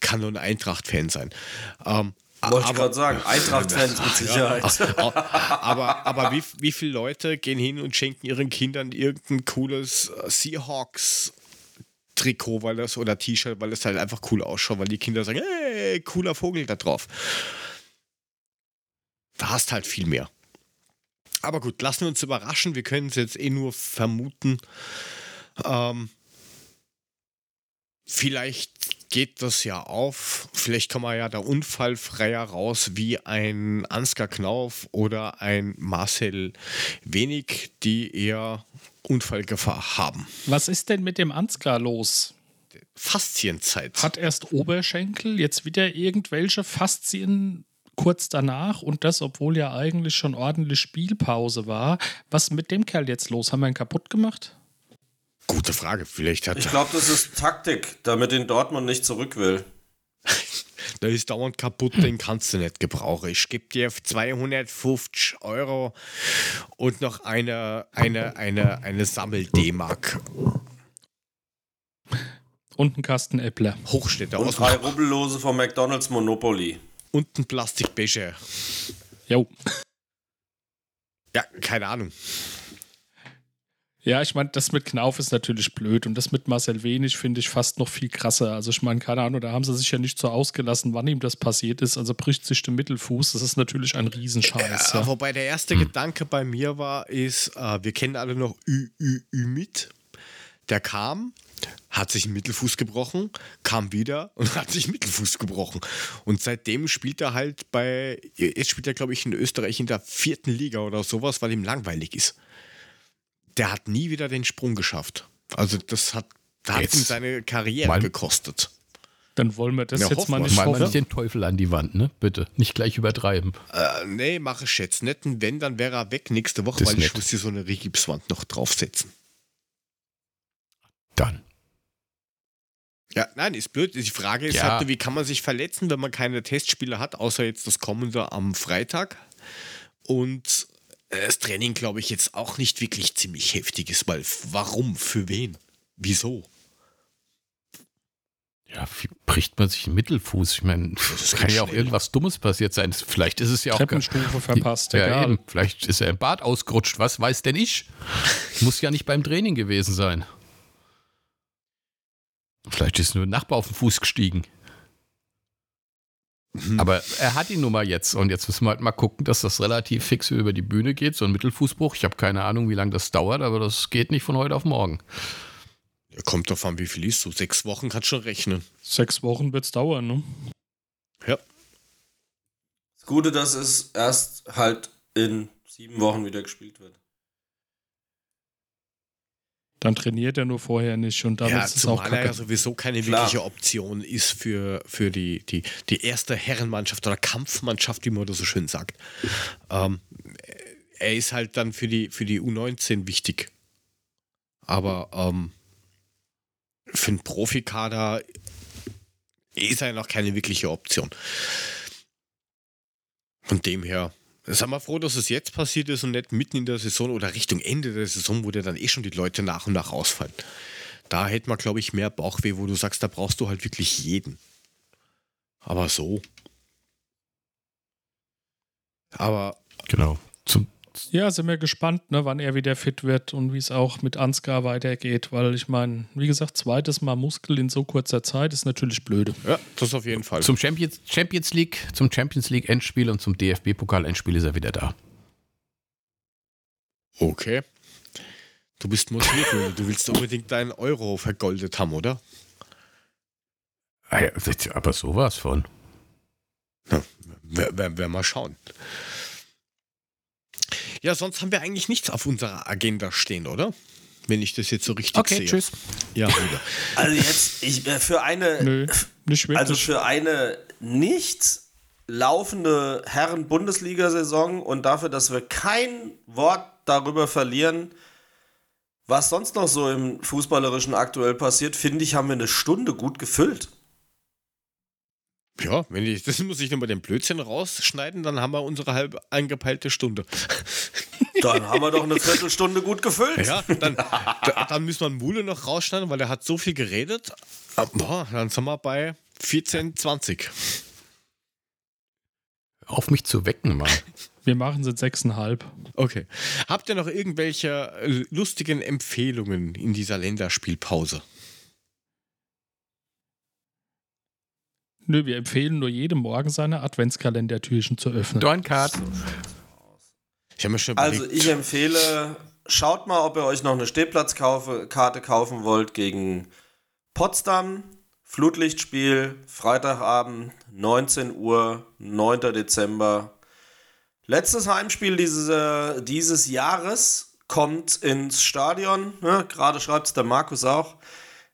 kann nur ein Eintracht-Fan sein. Ähm, Wollte ich aber- gerade sagen, Eintracht-Fans mit Sicherheit. aber aber wie, wie viele Leute gehen hin und schenken ihren Kindern irgendein cooles äh, Seahawks-Trikot, weil das oder T-Shirt, weil es halt einfach cool ausschaut, weil die Kinder sagen, hey, cooler Vogel da drauf. Da hast halt viel mehr. Aber gut, lassen wir uns überraschen. Wir können es jetzt eh nur vermuten. Ähm, vielleicht geht das ja auf. Vielleicht kann man ja da unfallfreier raus wie ein Ansgar Knauf oder ein Marcel Wenig, die eher Unfallgefahr haben. Was ist denn mit dem Ansgar los? Faszienzeit. Hat erst Oberschenkel, jetzt wieder irgendwelche Faszien kurz danach und das, obwohl ja eigentlich schon ordentlich Spielpause war. Was mit dem Kerl jetzt los? Haben wir ihn kaputt gemacht? Gute Frage. Vielleicht hat Ich glaube, das ist Taktik, damit den Dortmund nicht zurück will. der ist dauernd kaputt, den kannst du nicht gebrauchen. Ich gebe dir 250 Euro und noch eine, eine, eine, eine Sammel-D-Mark. Und ein Kasten Äppler. Hochstädter Und drei Rubbellose vom McDonalds Monopoly. und ein Plastikbecher. Jo. Ja, keine Ahnung. Ja, ich meine, das mit Knauf ist natürlich blöd und das mit Marcel Wenig finde ich fast noch viel krasser. Also ich meine, keine Ahnung, da haben sie sich ja nicht so ausgelassen, wann ihm das passiert ist. Also bricht sich der Mittelfuß, das ist natürlich ein Riesenscheiß. Ja, Ja. Wobei der erste Gedanke bei mir war, ist, äh, wir kennen alle noch Ü, Ü, Ümit. Der kam, hat sich einen Mittelfuß gebrochen, kam wieder und hat sich einen Mittelfuß gebrochen. Und seitdem spielt er halt bei, jetzt spielt er, glaube ich, in Österreich in der vierten Liga oder sowas, weil ihm langweilig ist. Der hat nie wieder den Sprung geschafft. Also das hat, da hat ihm seine Karriere mal- gekostet. Dann wollen wir das Ja, jetzt hoffen mal nicht Mal nicht den Teufel an die Wand, ne? Bitte. Nicht gleich übertreiben. Äh, nee, mache ich jetzt nicht. Und wenn, dann wäre er weg nächste Woche, Das weil ich muss hier so eine Rigipswand noch draufsetzen. Dann. Ja, nein, ist blöd. Die Frage ist Ja. halt, wie kann man sich verletzen, wenn man keine Testspiele hat, außer jetzt das kommende am Freitag. Und das Training, glaube ich, jetzt auch nicht wirklich ziemlich heftig ist, weil warum? Für wen? Wieso? Ja, wie bricht man sich den Mittelfuß? Ich meine, es kann ja auch schnell. irgendwas Dummes passiert sein. Vielleicht ist es ja auch. Treppenstufe verpasst, Ja, egal. eben. Vielleicht ist er im Bad ausgerutscht. Was weiß denn ich? Muss ja nicht beim Training gewesen sein. Vielleicht ist nur ein Nachbar auf den Fuß gestiegen. Aber er hat ihn nun mal jetzt und jetzt müssen wir halt mal gucken, dass das relativ fix über die Bühne geht, so ein Mittelfußbruch. Ich habe keine Ahnung, wie lange das dauert, aber das geht nicht von heute auf morgen. Ja, kommt drauf an, wie viel ist so. Sechs Wochen kannst du schon rechnen. Sechs Wochen wird es dauern, ne? Ja. Das Gute, dass es erst halt in sieben Wochen wieder gespielt wird. Dann trainiert er nur vorher nicht und dann ja, ist es auch er ja kacke. sowieso keine Klar. wirkliche Option ist für, für die, die, die erste Herrenmannschaft oder Kampfmannschaft, wie man das so schön sagt. Ähm, er ist halt dann für die, für die U19 wichtig. Aber ähm, für einen Profikader ist er noch keine wirkliche Option. Von dem her, sind wir froh, dass es jetzt passiert ist und nicht mitten in der Saison oder Richtung Ende der Saison, wo dir dann eh schon die Leute nach und nach ausfallen. Da hätte man, glaube ich, mehr Bauchweh, wo du sagst, da brauchst du halt wirklich jeden. Aber so. Aber Genau. Zum, Ja, sind wir gespannt, ne, wann er wieder fit wird und wie es auch mit Ansgar weitergeht, weil ich meine, wie gesagt, zweites Mal Muskel in so kurzer Zeit ist natürlich blöde. ja, das auf jeden Fall. zum Champions, Champions League, zum Champions League Endspiel und zum DFB-Pokal Endspiel ist er wieder da. okay. Du bist motiviert, du willst unbedingt deinen Euro vergoldet haben, oder? Ah ja, aber sowas von. Werden wir, wir mal schauen. Ja, sonst haben wir eigentlich nichts auf unserer Agenda stehen, oder? Wenn ich das jetzt so richtig Okay, sehe. tschüss. Ja, wieder. Also jetzt, ich, äh, für eine, Nö, nicht wirklich. also für eine nicht laufende Herren-Bundesliga-Saison und dafür, dass wir kein Wort darüber verlieren, was sonst noch so im Fußballerischen aktuell passiert, finde ich, haben wir eine Stunde gut gefüllt. Ja, wenn ich, das muss ich nochmal den Blödsinn rausschneiden, dann haben wir unsere halb eingepeilte Stunde. Dann haben wir doch eine Viertelstunde gut gefüllt. Ja, dann, da, dann müssen wir Mule noch rausschneiden, weil er hat so viel geredet. Ah, Boah, dann sind wir bei 14, 20. Auf mich zu wecken mal. wir machen es in sechseinhalb. Okay. Habt ihr noch irgendwelche äh, lustigen Empfehlungen in dieser Länderspielpause? Nö, wir empfehlen nur jedem Morgen seine Adventskalendertürchen zu öffnen. Dorncard. Ich habe mir schon Also überlegt, ich empfehle, schaut mal, ob ihr euch noch eine Stehplatzkarte kaufen wollt gegen Potsdam. Flutlichtspiel, Freitagabend, 19 Uhr, 9. Dezember. Letztes Heimspiel diese, dieses Jahres kommt ins Stadion. Ne? Gerade schreibt es der Markus auch.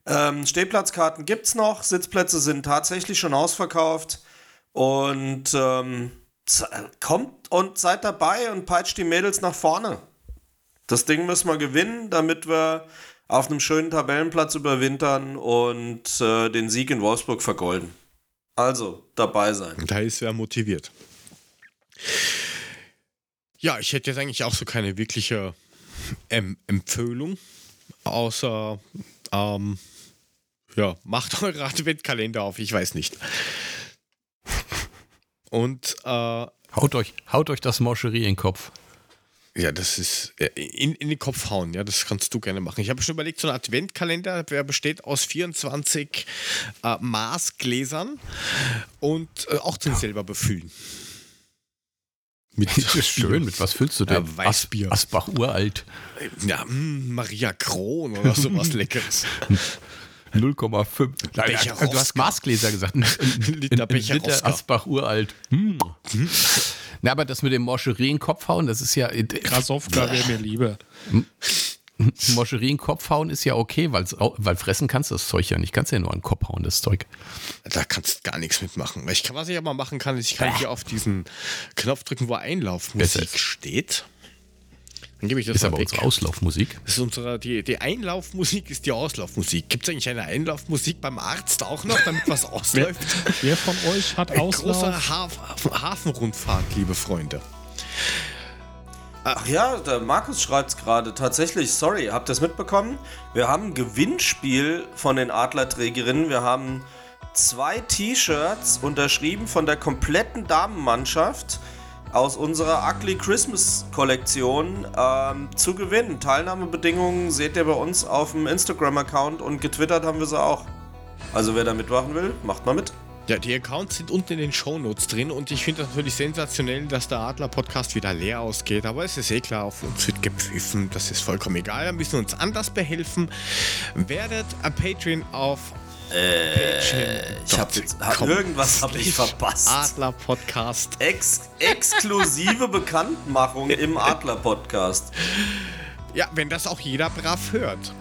Ähm, Stehplatzkarten gibt es noch. Sitzplätze sind tatsächlich schon ausverkauft. Und ähm, kommt und seid dabei und peitscht die Mädels nach vorne. Das Ding müssen wir gewinnen, damit wir auf einem schönen Tabellenplatz überwintern und äh, den Sieg in Wolfsburg vergolden. Also, dabei sein. da ist wer motiviert. Ja, ich hätte jetzt eigentlich auch so keine wirkliche ähm, Empfehlung, außer, ähm, ja, macht eure Adventkalender auf, ich weiß nicht. Und, äh, Haut euch, haut euch das Moscherie in den Kopf. Ja, das ist äh, in, in den Kopf hauen, ja, das kannst du gerne machen. Ich habe schon überlegt, so ein Adventkalender, der besteht aus 24 äh, Maßgläsern und äh, auch den selber befüllen. Mit Das ist schön. Mit was füllst du denn? Ja, Weißbier. As Asbach uralt. Ja, mh, Maria Kron oder sowas Leckeres. 0,5. Nein, Becher Du hast. Maßgläser gesagt. Ein, Liter Becher Liter. Asbach uralt. Hm. Na, aber das mit dem Moscherie in den Kopf hauen, das ist ja. Krasowka wäre mir lieber. Moscherie in Kopf hauen ist ja okay, weil fressen kannst du das Zeug ja nicht. Kannst ja nur an den Kopf hauen, das Zeug. Da kannst du gar nichts mitmachen. Ich kann, was ich aber machen kann, ist, ich kann hier auf diesen Knopf drücken, wo Einlaufmusik steht. Dann gebe ich das Ist aber weg. unsere Auslaufmusik. Das ist unsere, die, die Einlaufmusik ist die Auslaufmusik. Gibt es eigentlich eine Einlaufmusik beim Arzt auch noch, damit was ausläuft? Wer von euch hat Auslauf? große Haf Hafenrundfahrt, liebe Freunde. Ach ja, der Markus schreibt es gerade. Tatsächlich, sorry, habt ihr es mitbekommen? Wir haben ein Gewinnspiel von den Adlerträgerinnen. Wir haben zwei T-Shirts unterschrieben von der kompletten Damenmannschaft aus unserer Ugly Christmas Kollektion ähm, zu gewinnen. Teilnahmebedingungen seht ihr bei uns auf dem Instagram-Account und getwittert haben wir sie auch. Also wer da mitmachen will, macht mal mit. Ja, die Accounts sind unten in den Shownotes drin und ich finde das natürlich sensationell, dass der Adler-Podcast wieder leer ausgeht. Aber es ist eh klar, auf uns wird gepfiffen. Das ist vollkommen egal. Wir müssen uns anders behelfen. Werdet ein Patreon auf Äh, ich hab jetzt, hab, irgendwas habe ich verpasst. Adler-Podcast. Ex exklusive Bekanntmachung im Adler-Podcast. Ja, wenn das auch jeder brav hört.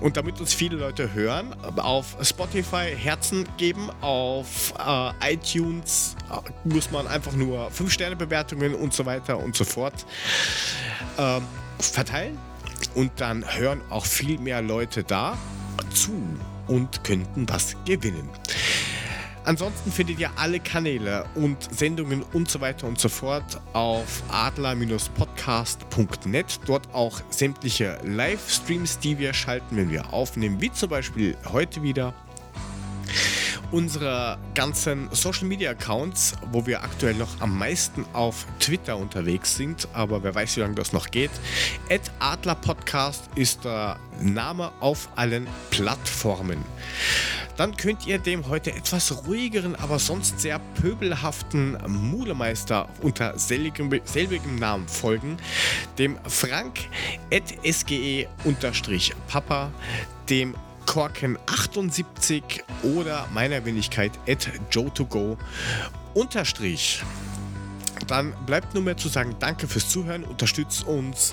Und damit uns viele Leute hören, auf Spotify Herzen geben, auf äh, iTunes äh, muss man einfach nur 5-Sterne-Bewertungen und so weiter und so fort äh, verteilen. Und dann hören auch viel mehr Leute da zu und könnten was gewinnen. Ansonsten findet ihr alle Kanäle und Sendungen und so weiter und so fort auf adler-podcast.net. Dort auch sämtliche Livestreams, die wir schalten, wenn wir aufnehmen, wie zum Beispiel heute wieder unsere ganzen Social Media Accounts, wo wir aktuell noch am meisten auf Twitter unterwegs sind, aber wer weiß, wie lange das noch geht. At Adler Podcast ist der Name auf allen Plattformen. Dann könnt ihr dem heute etwas ruhigeren, aber sonst sehr pöbelhaften Mulemeister unter selbigem, selbigem Namen folgen, dem Frank at SGE-Papa, dem Korken 78 oder meiner Wenigkeit at Joe2Go unterstrich. Dann bleibt nur mehr zu sagen, danke fürs Zuhören, unterstützt uns,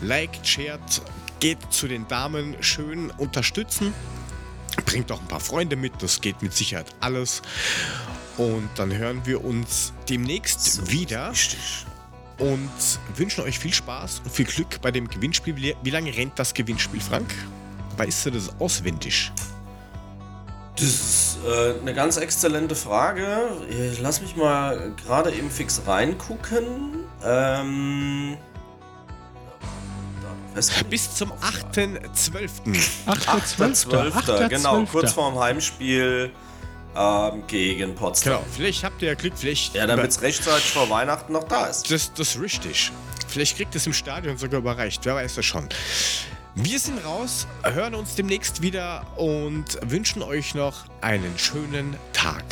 liked, shared, geht zu den Damen, schön unterstützen, bringt auch ein paar Freunde mit, das geht mit Sicherheit alles. Und dann hören wir uns demnächst so wieder. Richtig. Und wünschen euch viel Spaß und viel Glück bei dem Gewinnspiel. Wie lange rennt das Gewinnspiel, Frank? Weißt du das auswendig? Das ist äh, eine ganz exzellente Frage. Lass mich mal gerade eben fix reingucken. Ähm, bis zum 8.12. 8.12. Genau, kurz vorm Heimspiel ähm, gegen Potsdam. Genau, vielleicht habt ihr ja Glück, vielleicht. Ja, damit es rechtzeitig vor Weihnachten noch da ist. Das, das ist richtig. Vielleicht kriegt es im Stadion sogar überreicht, wer weiß das schon. Wir sind raus, hören uns demnächst wieder und wünschen euch noch einen schönen Tag.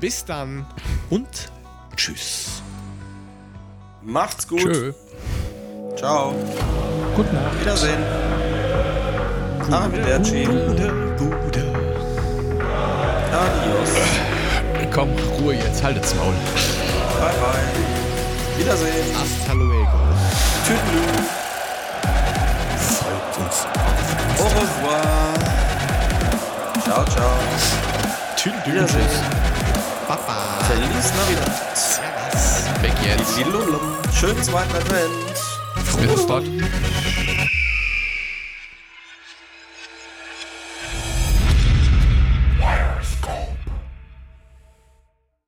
Bis dann und tschüss. Macht's gut. Tschö. Ciao. Gute Nacht. Wiedersehen. Arrivederci. Gute, gute. Adios. Komm, Ruhe jetzt, haltet's Maul. Bye bye. Wiedersehen. Hasta luego. Tschüss. Au revoir. Ciao, ciao. Tschüss. Wiedersehen. Papa. Feliz Navidad. Servus. Weg jetzt. Schönen zweiten Advent. Bis dort.